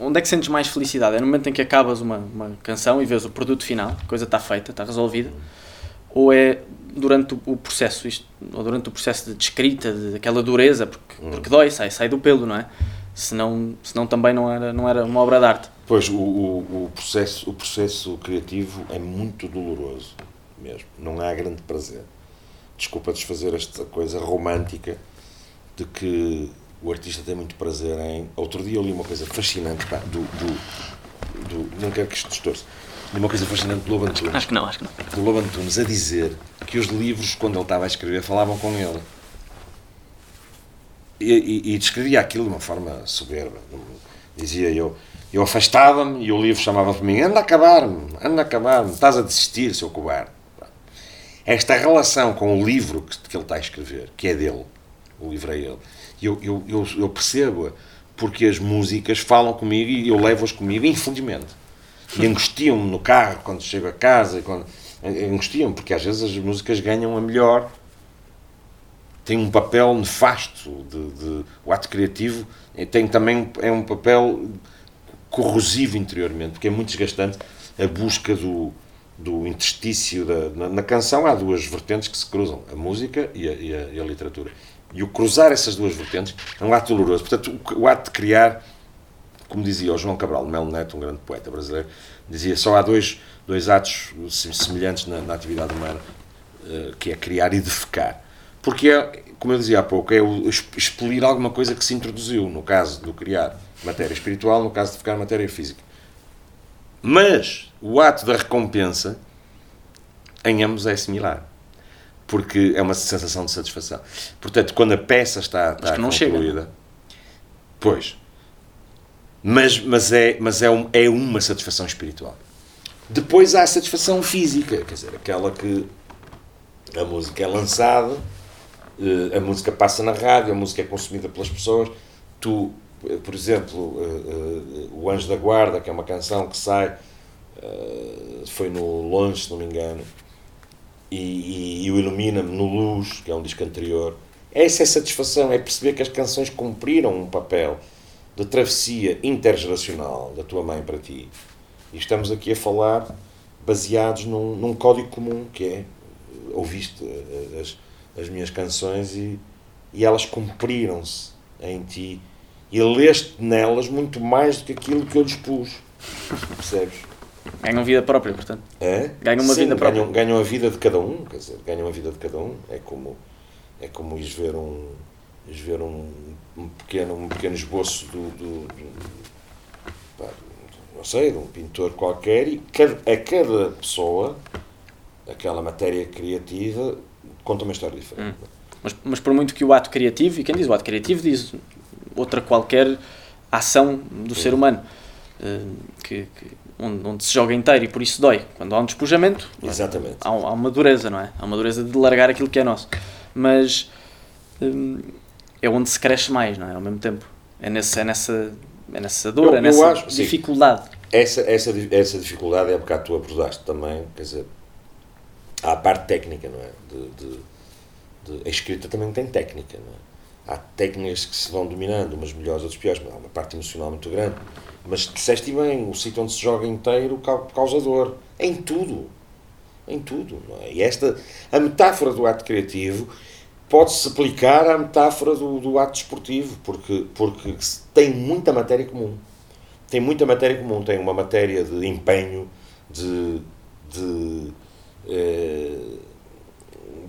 onde é que sentes mais felicidade? É no momento em que acabas uma, uma canção e vês o produto final, a coisa está feita, está resolvida? Ou é durante o, processo, isto, ou durante o processo de escrita, de, aquela dureza, porque, porque dói, sai, sai do pelo, não é? Senão, senão também não era, não era uma obra de arte. Pois, o, o, o processo, o processo criativo é muito doloroso mesmo. Não há grande prazer. Desculpa desfazer esta coisa romântica de que o artista tem muito prazer em. Outro dia eu li uma coisa fascinante pá, do, do, do- Não quero que isto. Li uma coisa fascinante do Lobo Antunes. Acho que não, acho que não. do Lobo Antunes a dizer que os livros, quando ele estava a escrever, falavam com ele. E, e- e descrevia aquilo de uma forma soberba. Dizia eu, eu afastava-me e o livro chamava para mim: anda a acabar-me, anda a acabar-me, estás a desistir, seu cobarde. Esta relação com o livro que, que ele está a escrever, que é dele, o livro é ele, eu, eu, eu, eu percebo-a porque as músicas falam comigo e eu levo-as comigo infelizmente. E angustiam-me no carro quando chego a casa. Quando, angustiam-me, porque às vezes as músicas ganham a melhor. Tem um papel nefasto. De, de- o ato criativo tem também é um papel corrosivo interiormente, porque é muito desgastante a busca do, do interstício. Da, na, na canção há duas vertentes que se cruzam: a música e a, e a- e a literatura. E o cruzar essas duas vertentes é um ato doloroso. Portanto, o, o ato de criar como dizia o João Cabral Melo Neto, um grande poeta brasileiro, dizia só há dois, dois atos semelhantes na, na atividade humana, eh, que é criar e defecar. Porque é, como eu dizia há pouco, é expelir alguma coisa que se introduziu, no caso do criar matéria espiritual, no caso de ficar matéria física. Mas o ato da recompensa em ambos é similar. Porque é uma sensação de satisfação. Portanto, quando a peça está, está não concluída. Chega. Pois. Mas, mas, é, mas é, um, é uma satisfação espiritual. Depois há a satisfação física, quer dizer, aquela que a música é lançada, eh, a música passa na rádio, a música é consumida pelas pessoas. Tu, eh, por exemplo, eh, O Anjo da Guarda, que é uma canção que sai, foi no Longe, se não me engano, e, e, e o Ilumina-me no Luz, que é um disco anterior. Essa é a satisfação, é perceber que as canções cumpriram um papel de travessia intergeracional da tua mãe para ti. E estamos aqui a falar baseados num, num código comum, que é, ouviste as, as minhas canções e, e elas cumpriram-se em ti. E leste nelas muito mais do que aquilo que eu lhes pus. Percebes? Ganham vida própria, portanto. É? Ganham uma Sim, vida própria. Ganham, ganham a vida de cada um, quer dizer, ganham a vida de cada um. É como, é como ires ver um, ires ver um, um, pequeno, um pequeno esboço do, do, do pá, não sei, de um pintor qualquer e cada, a cada pessoa, aquela matéria criativa, conta uma história diferente. Hum. Mas, mas por muito que o ato criativo, e quem diz o ato criativo diz outra qualquer ação do ser humano, eh, que, que onde, onde, se joga inteiro e por isso dói. Quando há um despojamento, Exatamente. Há, há, uma dureza, não é? Há uma dureza de largar aquilo que é nosso. Mas hum, é onde se cresce mais, não é? Ao mesmo tempo. É, nesse, é, nessa, é nessa dor, eu, é nessa acho, dificuldade. Sim. Essa, essa, essa dificuldade é porque tu abordaste também, quer dizer, há a parte técnica, não é? De, de, de, a escrita também tem técnica, não é? Há técnicas que se vão dominando, umas melhores, outras piores, mas há uma parte emocional muito grande. Mas disseste bem, o sítio onde se joga inteiro causa dor. Em tudo. Em tudo. É? E esta, a metáfora do ato criativo pode-se aplicar à metáfora do, do ato desportivo, porque, porque tem muita matéria comum. Tem muita matéria comum. Tem uma matéria de empenho, de, de, eh,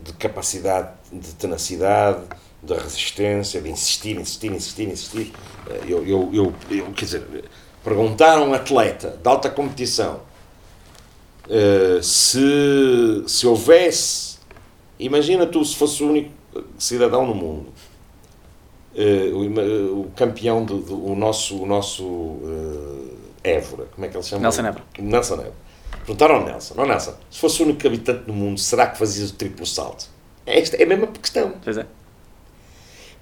de capacidade, de tenacidade, de resistência, de insistir, insistir, insistir, insistir. Eu, eu, eu, eu quer dizer, perguntar a um atleta de alta competição uh, se, se houvesse, imagina tu se fosse o único cidadão no mundo, uh, o, o, campeão, do, do, o nosso, o nosso uh, Évora, como é que ele chama? Nelson Évora. Nelson Évora. Perguntaram ao Nelson, não Nelson, se fosse o único habitante do mundo, será que fazias o triplo salto? É, esta, é a mesma questão. Pois é.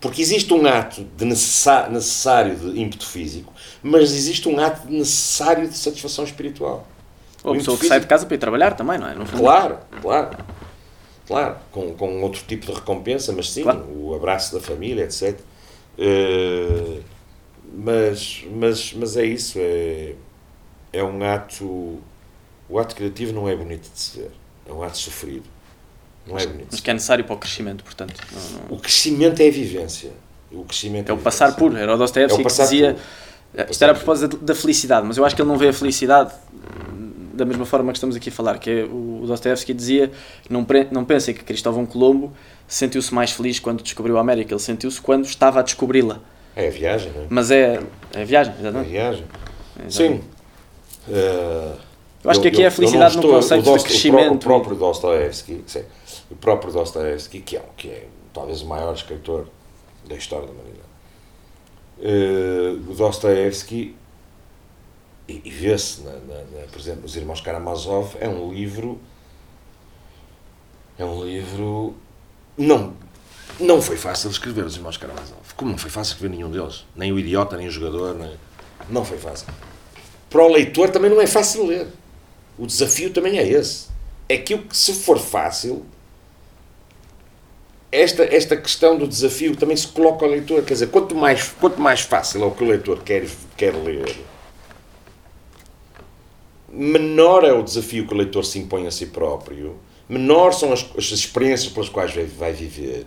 Porque existe um ato de necessário de ímpeto físico, mas existe um ato necessário de satisfação espiritual. Ou a pessoa que sai de casa para ir trabalhar também, não é? No claro, claro. Claro, com, com outro tipo de recompensa, mas sim, claro. o abraço da família, etc. Uh, mas, mas, mas é isso, é, é um ato. O ato criativo não é bonito de se ver, é um ato sofrido. Não é bonito. Mas que é necessário para o crescimento, portanto. Não, não... O crescimento é a vivência. O crescimento é o passar por. Era o Dostoevsky é que dizia. Por. Isto era a propósito da felicidade, mas eu acho que ele não vê a felicidade da mesma forma que estamos aqui a falar, que é o Dostoevsky dizia não, não pensem que Cristóvão Colombo sentiu-se mais feliz quando descobriu a América, ele sentiu-se quando estava a descobri-la. É a viagem, não é? Mas é, é a viagem, exatamente. É a viagem. Sim. Uh, eu acho eu, que aqui eu, é a felicidade no conceito de crescimento. O próprio Dostoevsky, sim, o próprio Dostoevsky, que é, que é talvez o maior escritor da história da humanidade, uh, o Dostoevsky, e, e vê-se, por exemplo, Os Irmãos Karamazov, é um livro. É um livro. Não, não foi fácil escrever Os Irmãos Karamazov. Como não foi fácil escrever nenhum deles? Nem o Idiota, nem o Jogador. Nem, não foi fácil. Para o leitor também não é fácil ler. O desafio também é esse. É que se for fácil, esta, esta questão do desafio também se coloca ao leitor. Quer dizer, quanto mais, quanto mais fácil é o que o leitor quer, quer ler, menor é o desafio que o leitor se impõe a si próprio, menor são as, as experiências pelas quais vai, vai viver,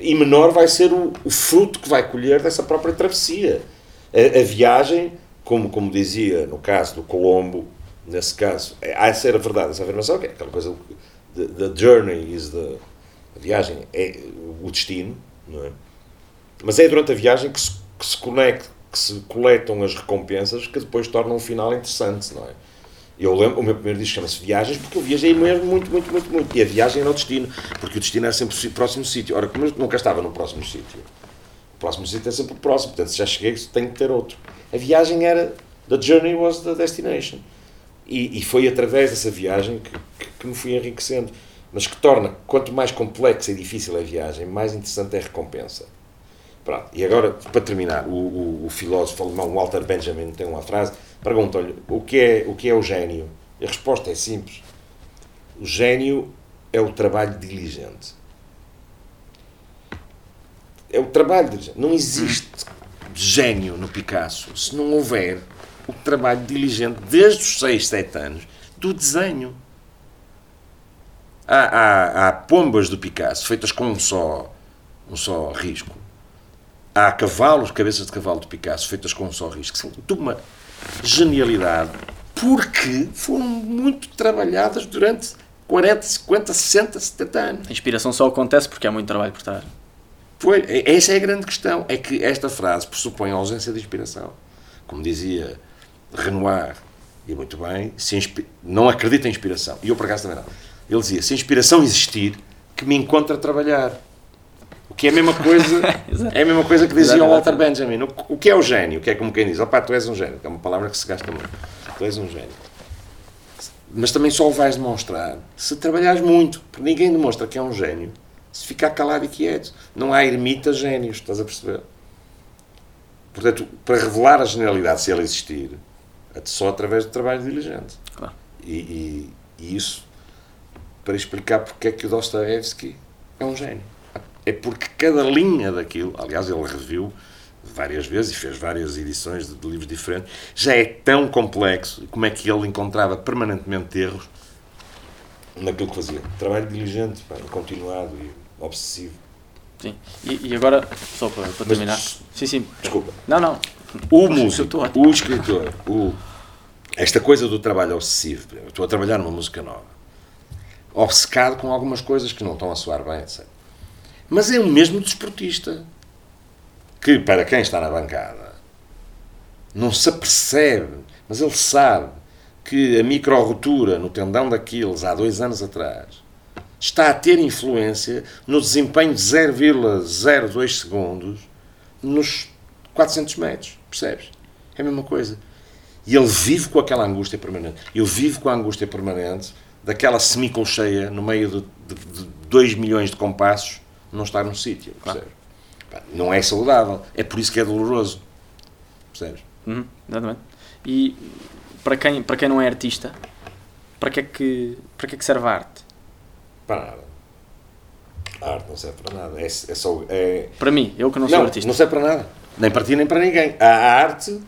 e menor vai ser o, o, fruto que vai colher dessa própria travessia. A, a, viagem, como, como dizia no caso do Colombo, nesse caso, é, essa era a verdade, essa afirmação, que é aquela coisa, the, the journey is the A viagem é o destino, não é? Mas é durante a viagem que se, que se conecta, que se coletam as recompensas que depois tornam o final interessante, não é? Eu lembro, o meu primeiro disco chama-se Viagens, porque eu viajei mesmo muito, muito, muito, muito. E a viagem era o destino, porque o destino era sempre o próximo sítio. Ora, como eu nunca estava no próximo sítio, o próximo sítio é sempre o próximo, portanto, se já cheguei, tenho que ter outro. A viagem era. The journey was the destination. E, e foi através dessa viagem que, que, que me fui enriquecendo. Mas que torna, quanto mais complexa e difícil a viagem, mais interessante é a recompensa. Pronto. E agora, para terminar, o, o, o filósofo alemão Walter Benjamin tem uma frase, pergunta-lhe o, que é, o que é o gênio? E a resposta é simples. O gênio é o trabalho diligente. É o trabalho diligente. Não existe gênio no Picasso se não houver o trabalho diligente desde os 6, 7 anos do desenho. Há, há, há pombas do Picasso feitas com um só, um só risco há cavalos, cabeças de cavalo de Picasso feitas com um só risco, são de uma genialidade, porque foram muito trabalhadas durante 40, 50, 60, 70 anos. A inspiração só acontece porque há muito trabalho por trás. Foi, essa é a grande questão, é que esta frase pressupõe a ausência de inspiração. Como dizia Renoir, e muito bem, se não acredita em inspiração. E eu, por acaso, também não. Ele dizia, se a inspiração existir, que me encontre a trabalhar. O que é a mesma coisa, é a mesma coisa que dizia o Walter Benjamin. O, o que é o gênio? O que é como quem diz, opá, tu és um gênio, que é uma palavra que se gasta muito. Tu és um gênio. Mas também só o vais demonstrar se trabalhares muito, porque ninguém demonstra que é um gênio se ficar calado e quieto. Não há ermitas gênios, estás a perceber? Portanto, para revelar a genialidade, se ela existir, é só através do trabalho diligente. Claro. E, e, e isso para explicar porque é que o Dostoevsky é um gênio é porque cada linha daquilo, aliás, ele reviu várias vezes e fez várias edições de, de livros diferentes, já é tão complexo como é que ele encontrava permanentemente erros naquilo que fazia. Trabalho diligente, pá, continuado e obsessivo. Sim. E, e agora, só para, para terminar. Mas, sim, sim. Desculpa. Não, não. O músico, o escritor, o, esta coisa do trabalho obsessivo, estou a trabalhar numa música nova, obcecado com algumas coisas que não estão a soar bem, etc. Mas é o mesmo desportista que, para quem está na bancada, não se apercebe, mas ele sabe que a micro-rotura no tendão daqueles há dois anos atrás está a ter influência no desempenho de 0,02 segundos nos 400 metros, percebes? É a mesma coisa. E ele vive com aquela angústia permanente. Eu vivo com a angústia permanente daquela semicolcheia no meio de, de, de 2 milhões de compassos não estar num sítio, percebes? Não é saudável, é por isso que é doloroso, percebes? Uhum, exatamente. E para quem, para quem não é artista, para que é que, para que, é que serve a arte? Para nada. A arte não serve para nada. É, é só, é... Para mim, eu que não sou não, artista. Não serve para nada. Nem para ti, nem para ninguém. A arte,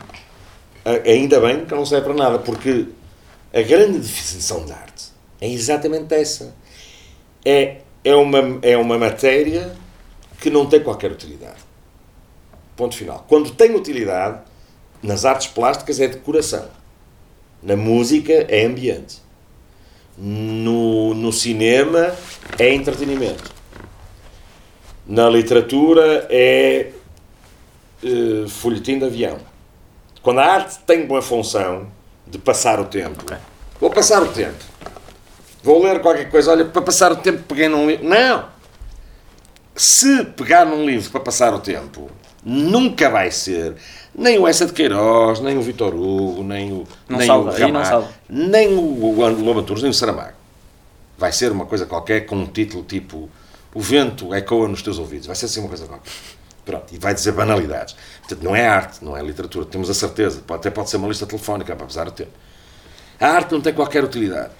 ainda bem que não serve para nada, porque a grande definição de arte é exatamente essa. É é uma, é uma matéria que não tem qualquer utilidade. Ponto final. Quando tem utilidade, nas artes plásticas é decoração. Na música é ambiente. No, no cinema é entretenimento. Na literatura é uh, folhetim de avião. Quando a arte tem uma função de passar o tempo, okay. vou passar o tempo vou ler qualquer coisa, olha, para passar o tempo peguei num livro. Não! Se pegar num livro para passar o tempo, nunca vai ser nem o Essa de Queiroz, nem o Vitor Hugo, nem o, não nem salva, o Ramar, nem o, o Lobo Antunes, nem o Saramago. Vai ser uma coisa qualquer com um título tipo O vento ecoa nos teus ouvidos. Vai ser assim uma coisa qualquer. Pronto, e vai dizer banalidades. Portanto, não é arte, não é literatura. Temos a certeza. Até pode ser uma lista telefónica para passar o tempo. A arte não tem qualquer utilidade.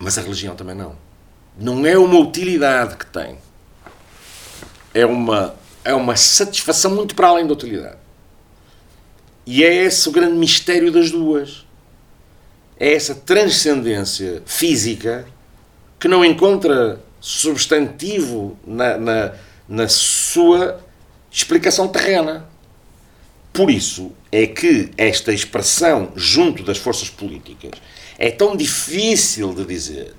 Mas a religião também não. Não é uma utilidade que tem. É uma, é uma satisfação muito para além da utilidade. E é esse o grande mistério das duas. É essa transcendência física que não encontra substantivo na, na, na sua explicação terrena. Por isso é que esta expressão junto das forças políticas é tão difícil de dizer,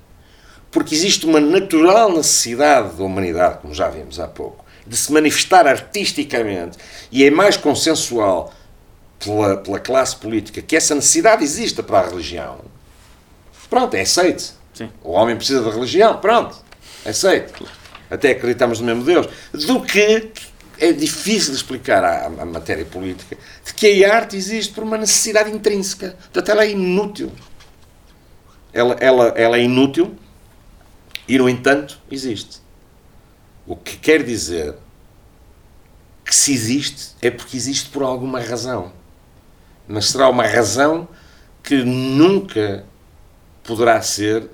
Porque existe uma natural necessidade da humanidade, como já vimos há pouco, de se manifestar artisticamente e é mais consensual pela, pela classe política que essa necessidade exista para a religião, pronto, é aceito. Sim. O homem precisa da religião, pronto, aceito. Até acreditamos no mesmo Deus. Do que é difícil explicar à, à matéria política de que a arte existe por uma necessidade intrínseca. Portanto, ela é inútil. Ela, ela, ela é inútil e, no entanto, existe. O que quer dizer que se existe é porque existe por alguma razão. Mas será uma razão que nunca poderá ser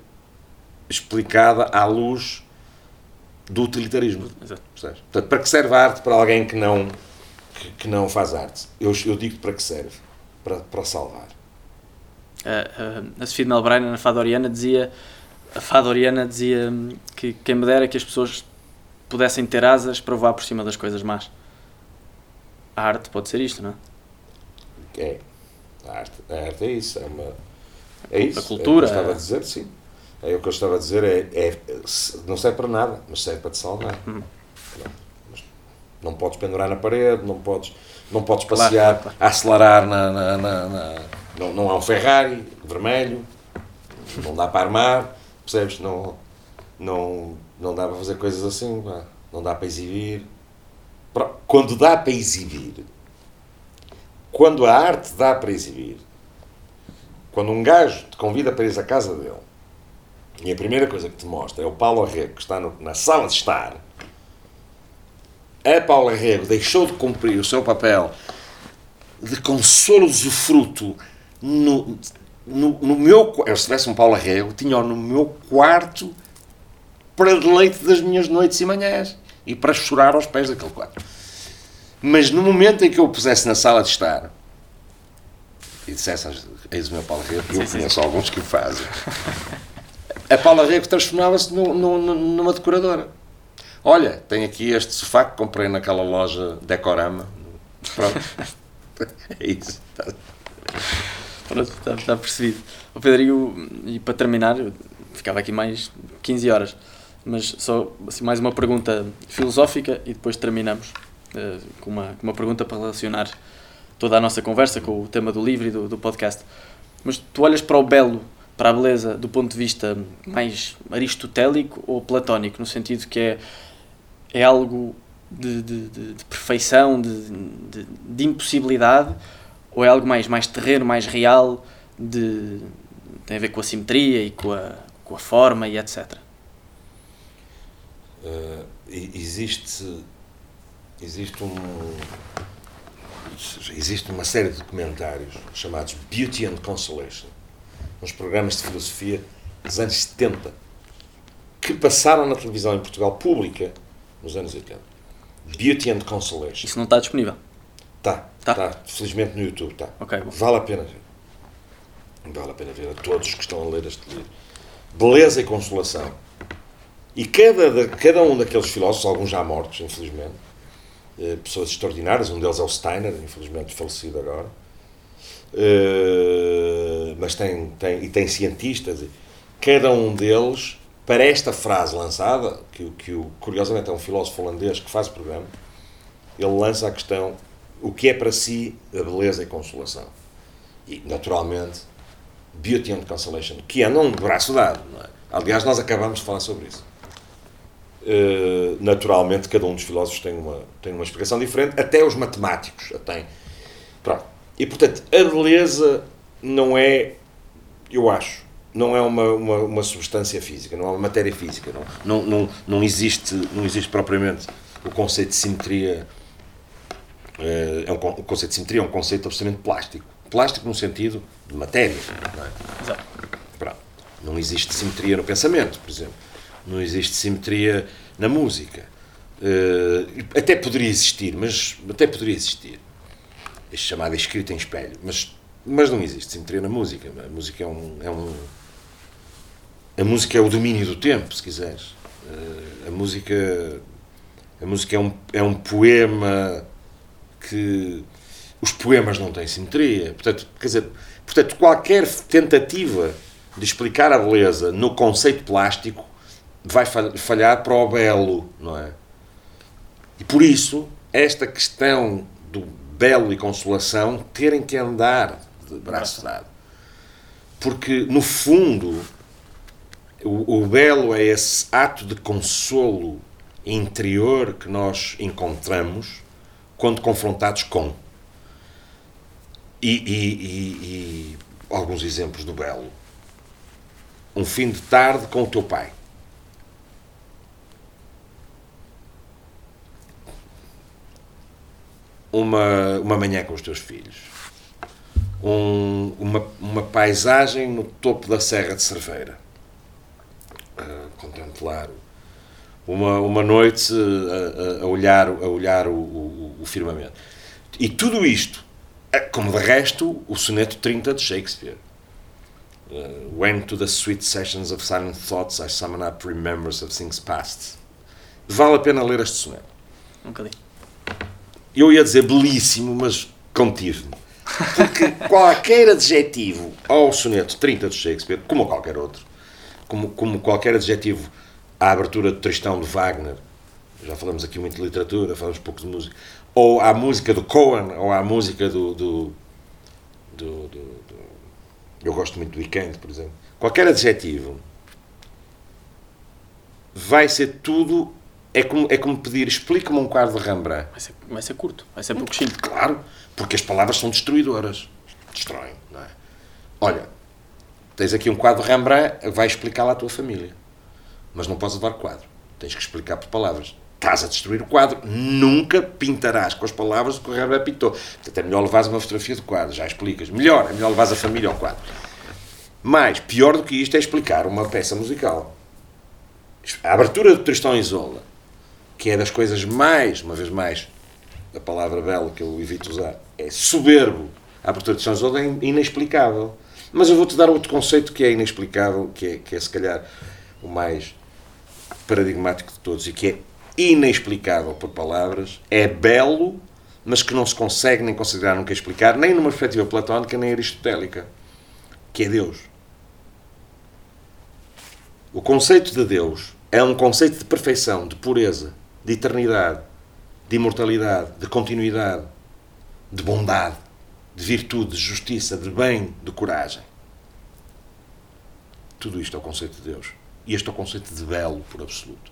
explicada à luz do utilitarismo. Portanto, para que serve a arte para alguém que não, que, que não faz arte? Eu, eu digo para que serve. Para, para salvar. A, a, a Sofia de na Fada Oriana, dizia, a Fada Oriana dizia hum, que quem me dera que as pessoas pudessem ter asas para voar por cima das coisas más. A arte pode ser isto, não é? É. A arte, a arte é isso. É, uma, é isso. cultura, É o que eu estava é- a dizer, sim. É o que eu estava a dizer. É, é, não serve para nada, mas serve para te salvar. Uhum. Não, podes pendurar na parede, não podes, não podes passear claro, claro. a acelerar na. na- na- na- não, não há um Ferrari vermelho, não dá para armar, percebes? Não, não, não dá para fazer coisas assim, não dá para exibir. Quando dá para exibir, quando a arte dá para exibir, quando um gajo te convida para ir à casa dele, e a primeira coisa que te mostra é o Paulo Arrego que está no- na sala de estar, a Paulo Arrego deixou de cumprir o seu papel de consolo usufruto no, no, no meu eu se tivesse um Paulo Arrego tinha-o no meu quarto para deleite das minhas noites e manhãs e para chorar aos pés daquele quadro mas no momento em que eu o pusesse na sala de estar e dissesse eis o meu Paulo Rego, eu Sim, sim. conheço alguns que o fazem, a Paula Rego transformava-se nu- nu- nu- numa decoradora. Olha, tenho aqui este sofá que comprei naquela loja Decorama. Pronto. É isso. Pronto, está, está percebido. O Pedro, e para terminar, eu ficava aqui mais 15 horas, mas só assim, mais uma pergunta filosófica e depois terminamos eh, com, uma, com uma pergunta para relacionar toda a nossa conversa com o tema do livro e do, do podcast. Mas tu olhas para o belo, para a beleza, do ponto de vista mais aristotélico ou platónico, no sentido que é, é algo de, de, de- de perfeição, de, de impossibilidade, ou é algo mais, mais terreno, mais real, de, tem a ver com a simetria e com a, com a forma e etc. Eh, e- existe existe um existe uma série de documentários chamados Beauty and Consolation uns programas de filosofia dos anos 70 que passaram na televisão em Portugal pública nos anos 80 Beauty and Consolation Isso não está disponível. Tá, Tá. tá, felizmente no YouTube tá. Ok, bom. Vale a pena ver. Vale a pena ver a todos que estão a ler este livro. Beleza e consolação. E cada, da- cada um daqueles filósofos, alguns já mortos, infelizmente, eh, pessoas extraordinárias, um deles é o Steiner, infelizmente falecido agora, eh, mas tem, tem, e tem cientistas, cada um deles, para esta frase lançada, que, que curiosamente é um filósofo holandês que faz o programa, ele lança a questão o que é para si a beleza e consolação. E, naturalmente, beauty and consolation, que andam um braço dado. Não é? Aliás, nós acabamos de falar sobre isso. Eh, naturalmente, cada um dos filósofos tem uma, tem uma explicação diferente, até os matemáticos a têm. Pronto. E, portanto, a beleza não é, eu acho, não é uma, uma, uma substância física, não é uma matéria física. Não, não, não, não, existe, não existe propriamente o conceito de simetria é um, o conceito de simetria é um conceito absolutamente plástico. Plástico no sentido de matéria. Não, é? Exato. Pronto. não existe simetria no pensamento, por exemplo. Não existe simetria na música. Eh, até poderia existir, mas até poderia existir. Este chamado escrito em espelho. Mas, mas não existe simetria na música. A música é um, é um. A música é o domínio do tempo, se quiseres. Eh, a música. A música é um, é um poema que os poemas não têm simetria. Portanto, quer dizer, portanto, qualquer tentativa de explicar a beleza no conceito plástico vai falhar para o belo, não é? E por isso, esta questão do belo e consolação terem que andar de braço dado. Porque, no fundo, o, o belo é esse ato de consolo interior que nós encontramos quando confrontados com. E, e, e, e, alguns exemplos do belo. Um fim de tarde com o teu pai. Uma, uma manhã com os teus filhos. Um, uma, uma paisagem no topo da Serra de Cerveira. Uh, contemplar uma, uma noite a, a, olhar, a olhar o, o, o, firmamento. E tudo isto, é, como de resto, o soneto 30 de Shakespeare. Uh, when to the sweet sessions of silent thoughts I summon up remembrance of things past. Vale a pena ler este soneto. Um bocadinho. Eu ia dizer belíssimo, mas contive-me. Porque qualquer adjetivo ao soneto 30 de Shakespeare, como qualquer outro, como, como qualquer adjetivo à abertura de Tristão de Wagner, já falamos aqui muito de literatura, falamos pouco de música, ou à música do Cohen, ou à música do, do, do, do, do eu gosto muito do Weekend, por exemplo. Qualquer adjetivo vai ser tudo. É como, é como pedir, explica-me um quadro de Rembrandt. Vai ser, vai ser curto, vai ser pouquinho. Claro, porque as palavras são destruidoras. Destroem, não é? Olha, tens aqui um quadro de Rembrandt, vai explicar-lo à tua família mas não podes levar quadro. Tens que explicar por palavras. Estás a destruir o quadro, nunca pintarás com as palavras o que o Rembrandt pintou. Portanto, é melhor levares uma fotografia do quadro, já explicas. Melhor, é melhor levares a família ao quadro. Mas, pior do que isto é explicar uma peça musical. A abertura do Tristão e Isola, que é das coisas mais, uma vez mais, a palavra bela que eu evito usar, é soberbo. A abertura do Tristão e Isola é inexplicável. Mas eu vou-te dar outro conceito que é inexplicável, que é, que é se calhar o mais paradigmático de todos e que é inexplicável por palavras, é belo, mas que não se consegue nem considerar nunca explicar, nem numa perspectiva platónica nem aristotélica, que é Deus. O conceito de Deus é um conceito de perfeição, de pureza, de eternidade, de imortalidade, de continuidade, de bondade, de virtude, de justiça, de bem, de coragem. Tudo isto é o conceito de Deus. E este é o conceito de belo, por absoluto.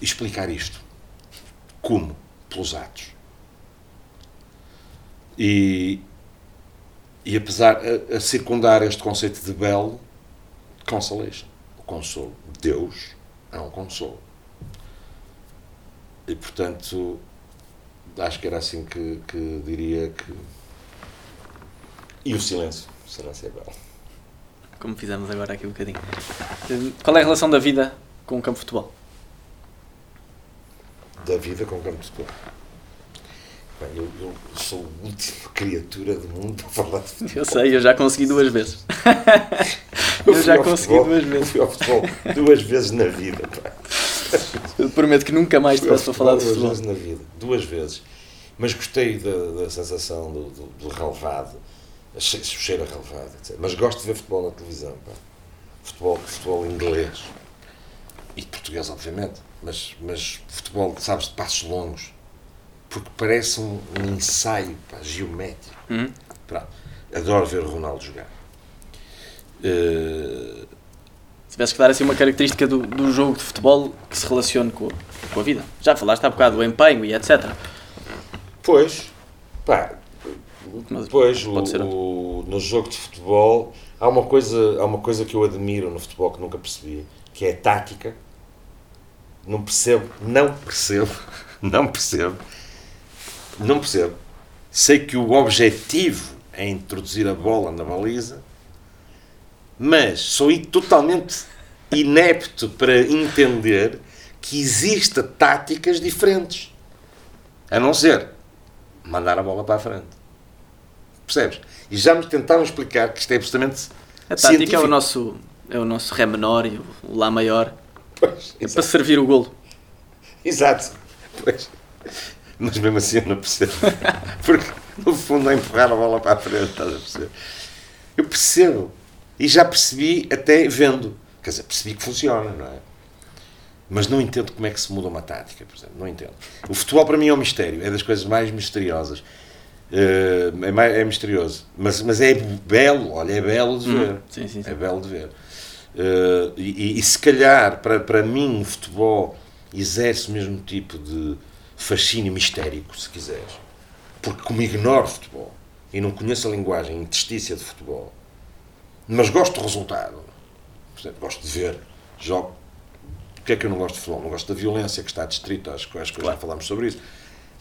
explicar isto. Como? Pelos atos. E, e apesar a, a circundar este conceito de belo, consolation, o consolo. Deus é um consolo. E portanto, acho que era assim que, que diria que. E o silêncio será ser belo como fizemos agora aqui um bocadinho. Qual é a relação da vida com o campo de futebol? Da vida com o campo de futebol? Bem, eu, eu, sou a última criatura do mundo para falar de futebol. Eu sei, eu já consegui duas vezes. eu, já consegui futebol, duas vezes. Eu fui ao futebol duas vezes na vida. Pá. Eu prometo que nunca mais te peço para falar de futebol. Duas vezes na vida, duas vezes. Mas gostei da, da sensação do, do, do relevado cheira relevado, etc. Mas gosto de ver futebol na televisão. Pá. Futebol, futebol inglês. E português, obviamente. Mas, mas futebol, sabes, de passos longos. Porque parece um, um ensaio pá, geométrico. Uhum. Adoro ver o Ronaldo jogar. Uh... Se tivesse que dar assim uma característica do, do jogo de futebol que se relacione com, com a vida. Já falaste há bocado do empenho e etc. Pois, pá, depois, o, o, no jogo de futebol, há uma, coisa, há uma coisa que eu admiro no futebol que nunca percebi, que é a tática. Não percebo, não percebo, não percebo, não percebo. Sei que o objetivo é introduzir a bola na baliza, mas sou totalmente inepto para entender que existem táticas diferentes. A não ser mandar a bola para a frente. Percebes? E já me tentaram explicar que isto é absolutamente. A tática científico. é o nosso, é o nosso Ré menor e o Lá maior. Pois, é para servir o golo. Exato. Pois. Mas mesmo assim eu não percebo. Porque no fundo é empurrar a bola para a frente, estás a perceber? Eu percebo. E já percebi até vendo. Quer dizer, percebi que funciona, não é? Mas não entendo como é que se muda uma tática, por exemplo. Não entendo. O futebol para mim é um mistério. É das coisas mais misteriosas. Eh, é, é misterioso. Mas, mas é belo, olha, é belo de ver. sim, sim, sim. É belo de ver. Eh, e, e- se calhar, para, para mim, o futebol exerce o mesmo tipo de fascínio mistérico, se quiseres. Porque como ignoro futebol e não conheço a linguagem interstícia de futebol, mas gosto do resultado. Exemplo, gosto de ver jogo. O que é que eu não gosto de futebol? Não gosto da violência que está distrita, acho acho que já falámos sobre isso.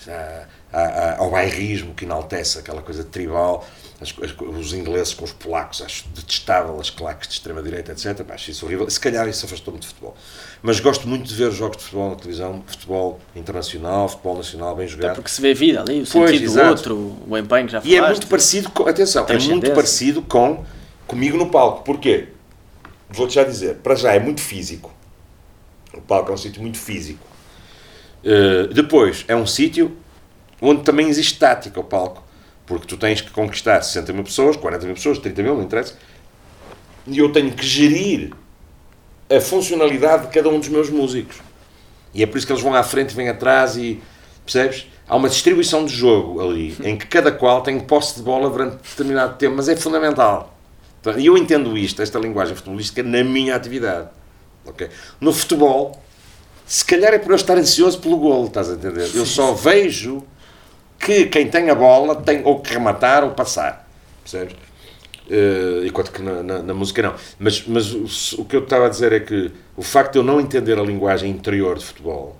Já, há- há- ao bairrismo que enaltece aquela coisa tribal, as- as- os ingleses com os polacos, acho detestável as claques de extrema-direita, etc. Pá, Acho isso horrível. Se calhar isso afastou-me de futebol. Mas gosto muito de ver jogos de futebol na televisão, futebol internacional, futebol nacional, bem Até jogado. porque se vê vida ali, o Pois, sentido do exato. outro, o empenho que já E é falaste. muito parecido com, atenção, é muito parecido com comigo no palco. Porquê? Vou-te já dizer, para já é muito físico. O palco é um sítio muito físico. Eh, depois, é um sítio onde também existe tática o palco. Porque tu tens que conquistar 60 mil pessoas, 40 mil pessoas, 30 mil, não interessa. E eu tenho que gerir a funcionalidade de cada um dos meus músicos. E é por isso que eles vão à frente e vêm atrás e. Percebes? Há uma distribuição de jogo ali, em que cada qual tem posse de bola durante determinado tempo, mas é fundamental. E eu entendo isto, esta linguagem futebolística, na minha atividade. ok? No futebol, se calhar é por eu estar ansioso pelo golo, estás a entender? Eu só vejo que quem tem a bola tem ou que rematar ou passar. Percebes? Eh, enquanto que na, na- na música não. Mas, mas o, o que eu estava a dizer é que o facto de eu não entender a linguagem interior de futebol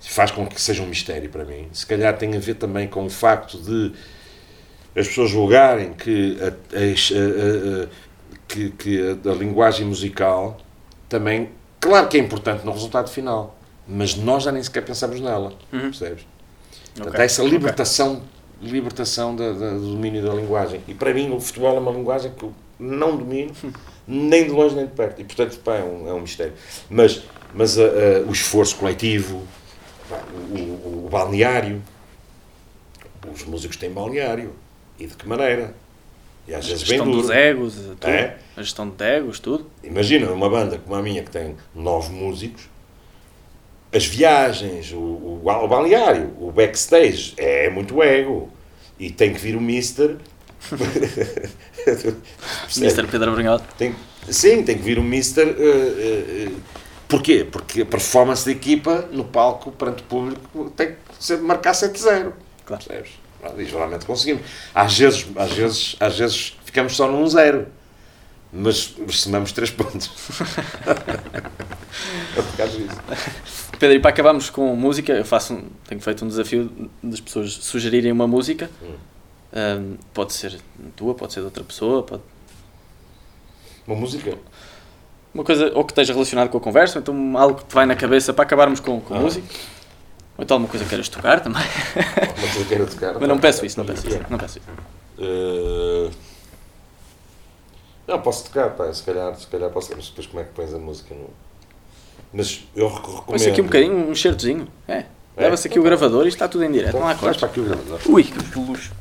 faz com que seja um mistério para mim. Se calhar tem a ver também com o facto de as pessoas julgarem que a, a- a- que, que a linguagem musical também, claro que é importante no resultado final, mas nós já nem sequer pensamos nela, percebes? Portanto, Ok, há essa libertação, libertação da- da- do domínio da linguagem. E para mim o futebol é uma linguagem que eu não domino, nem de longe nem de perto. E portanto pá, é, um, é um mistério. Mas, mas a- a- o esforço coletivo, o, o- o balneário, os músicos têm balneário. E de que maneira? E às A vezes bem gestão dos egos, tudo. É? A gestão de egos, tudo. Imagina uma banda como a minha que tem nove músicos, as viagens, o, o, o balneário, o backstage é muito ego e tem que vir o Mister. Mr. Pedro Brunhote. Tem, sim, tem que vir o Mister. eh, eh, porquê? Porque a performance da equipa no palco perante o público tem que marcar 7-0. Claro. Percebes? E geralmente conseguimos. Às vezes, às vezes, às vezes ficamos só num 0. Mas somamos 3 pontos. é por causa disso. Pedro, e para acabarmos com música, eu faço um- tenho feito um desafio das pessoas sugerirem uma música. Hum. Ahm, pode ser tua, pode ser de outra pessoa, pode... Uma música? uma coisa ou que esteja relacionado com a conversa, ou então algo que te vai na cabeça para acabarmos com, com Ah. música. Ou então alguma coisa que queiras tocar também. Uma coisa que queira tocar. Mas não peço isso, não peço isso. Não peço isso. Eh, Não, posso tocar, pá, se calhar, se calhar posso, mas depois como é que pões a música no... Mas eu rec- recomendo... Põe-se aqui um bocadinho, um certozinho. É. Leva-se aqui o gravador e está tudo em direto. Então, não há para aqui o gravador. Ui, que luxo.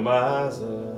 uma asa.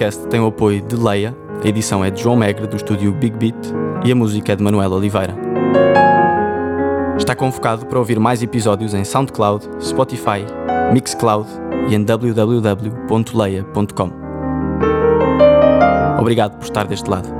Podcast tem o apoio de Leia, a edição é de João Megre, do estúdio Big Beat, e a música é de Manuel Oliveira. Está convocado para ouvir mais episódios em SoundCloud, Spotify, Mixcloud e em www.leia.com. Obrigado por estar deste lado.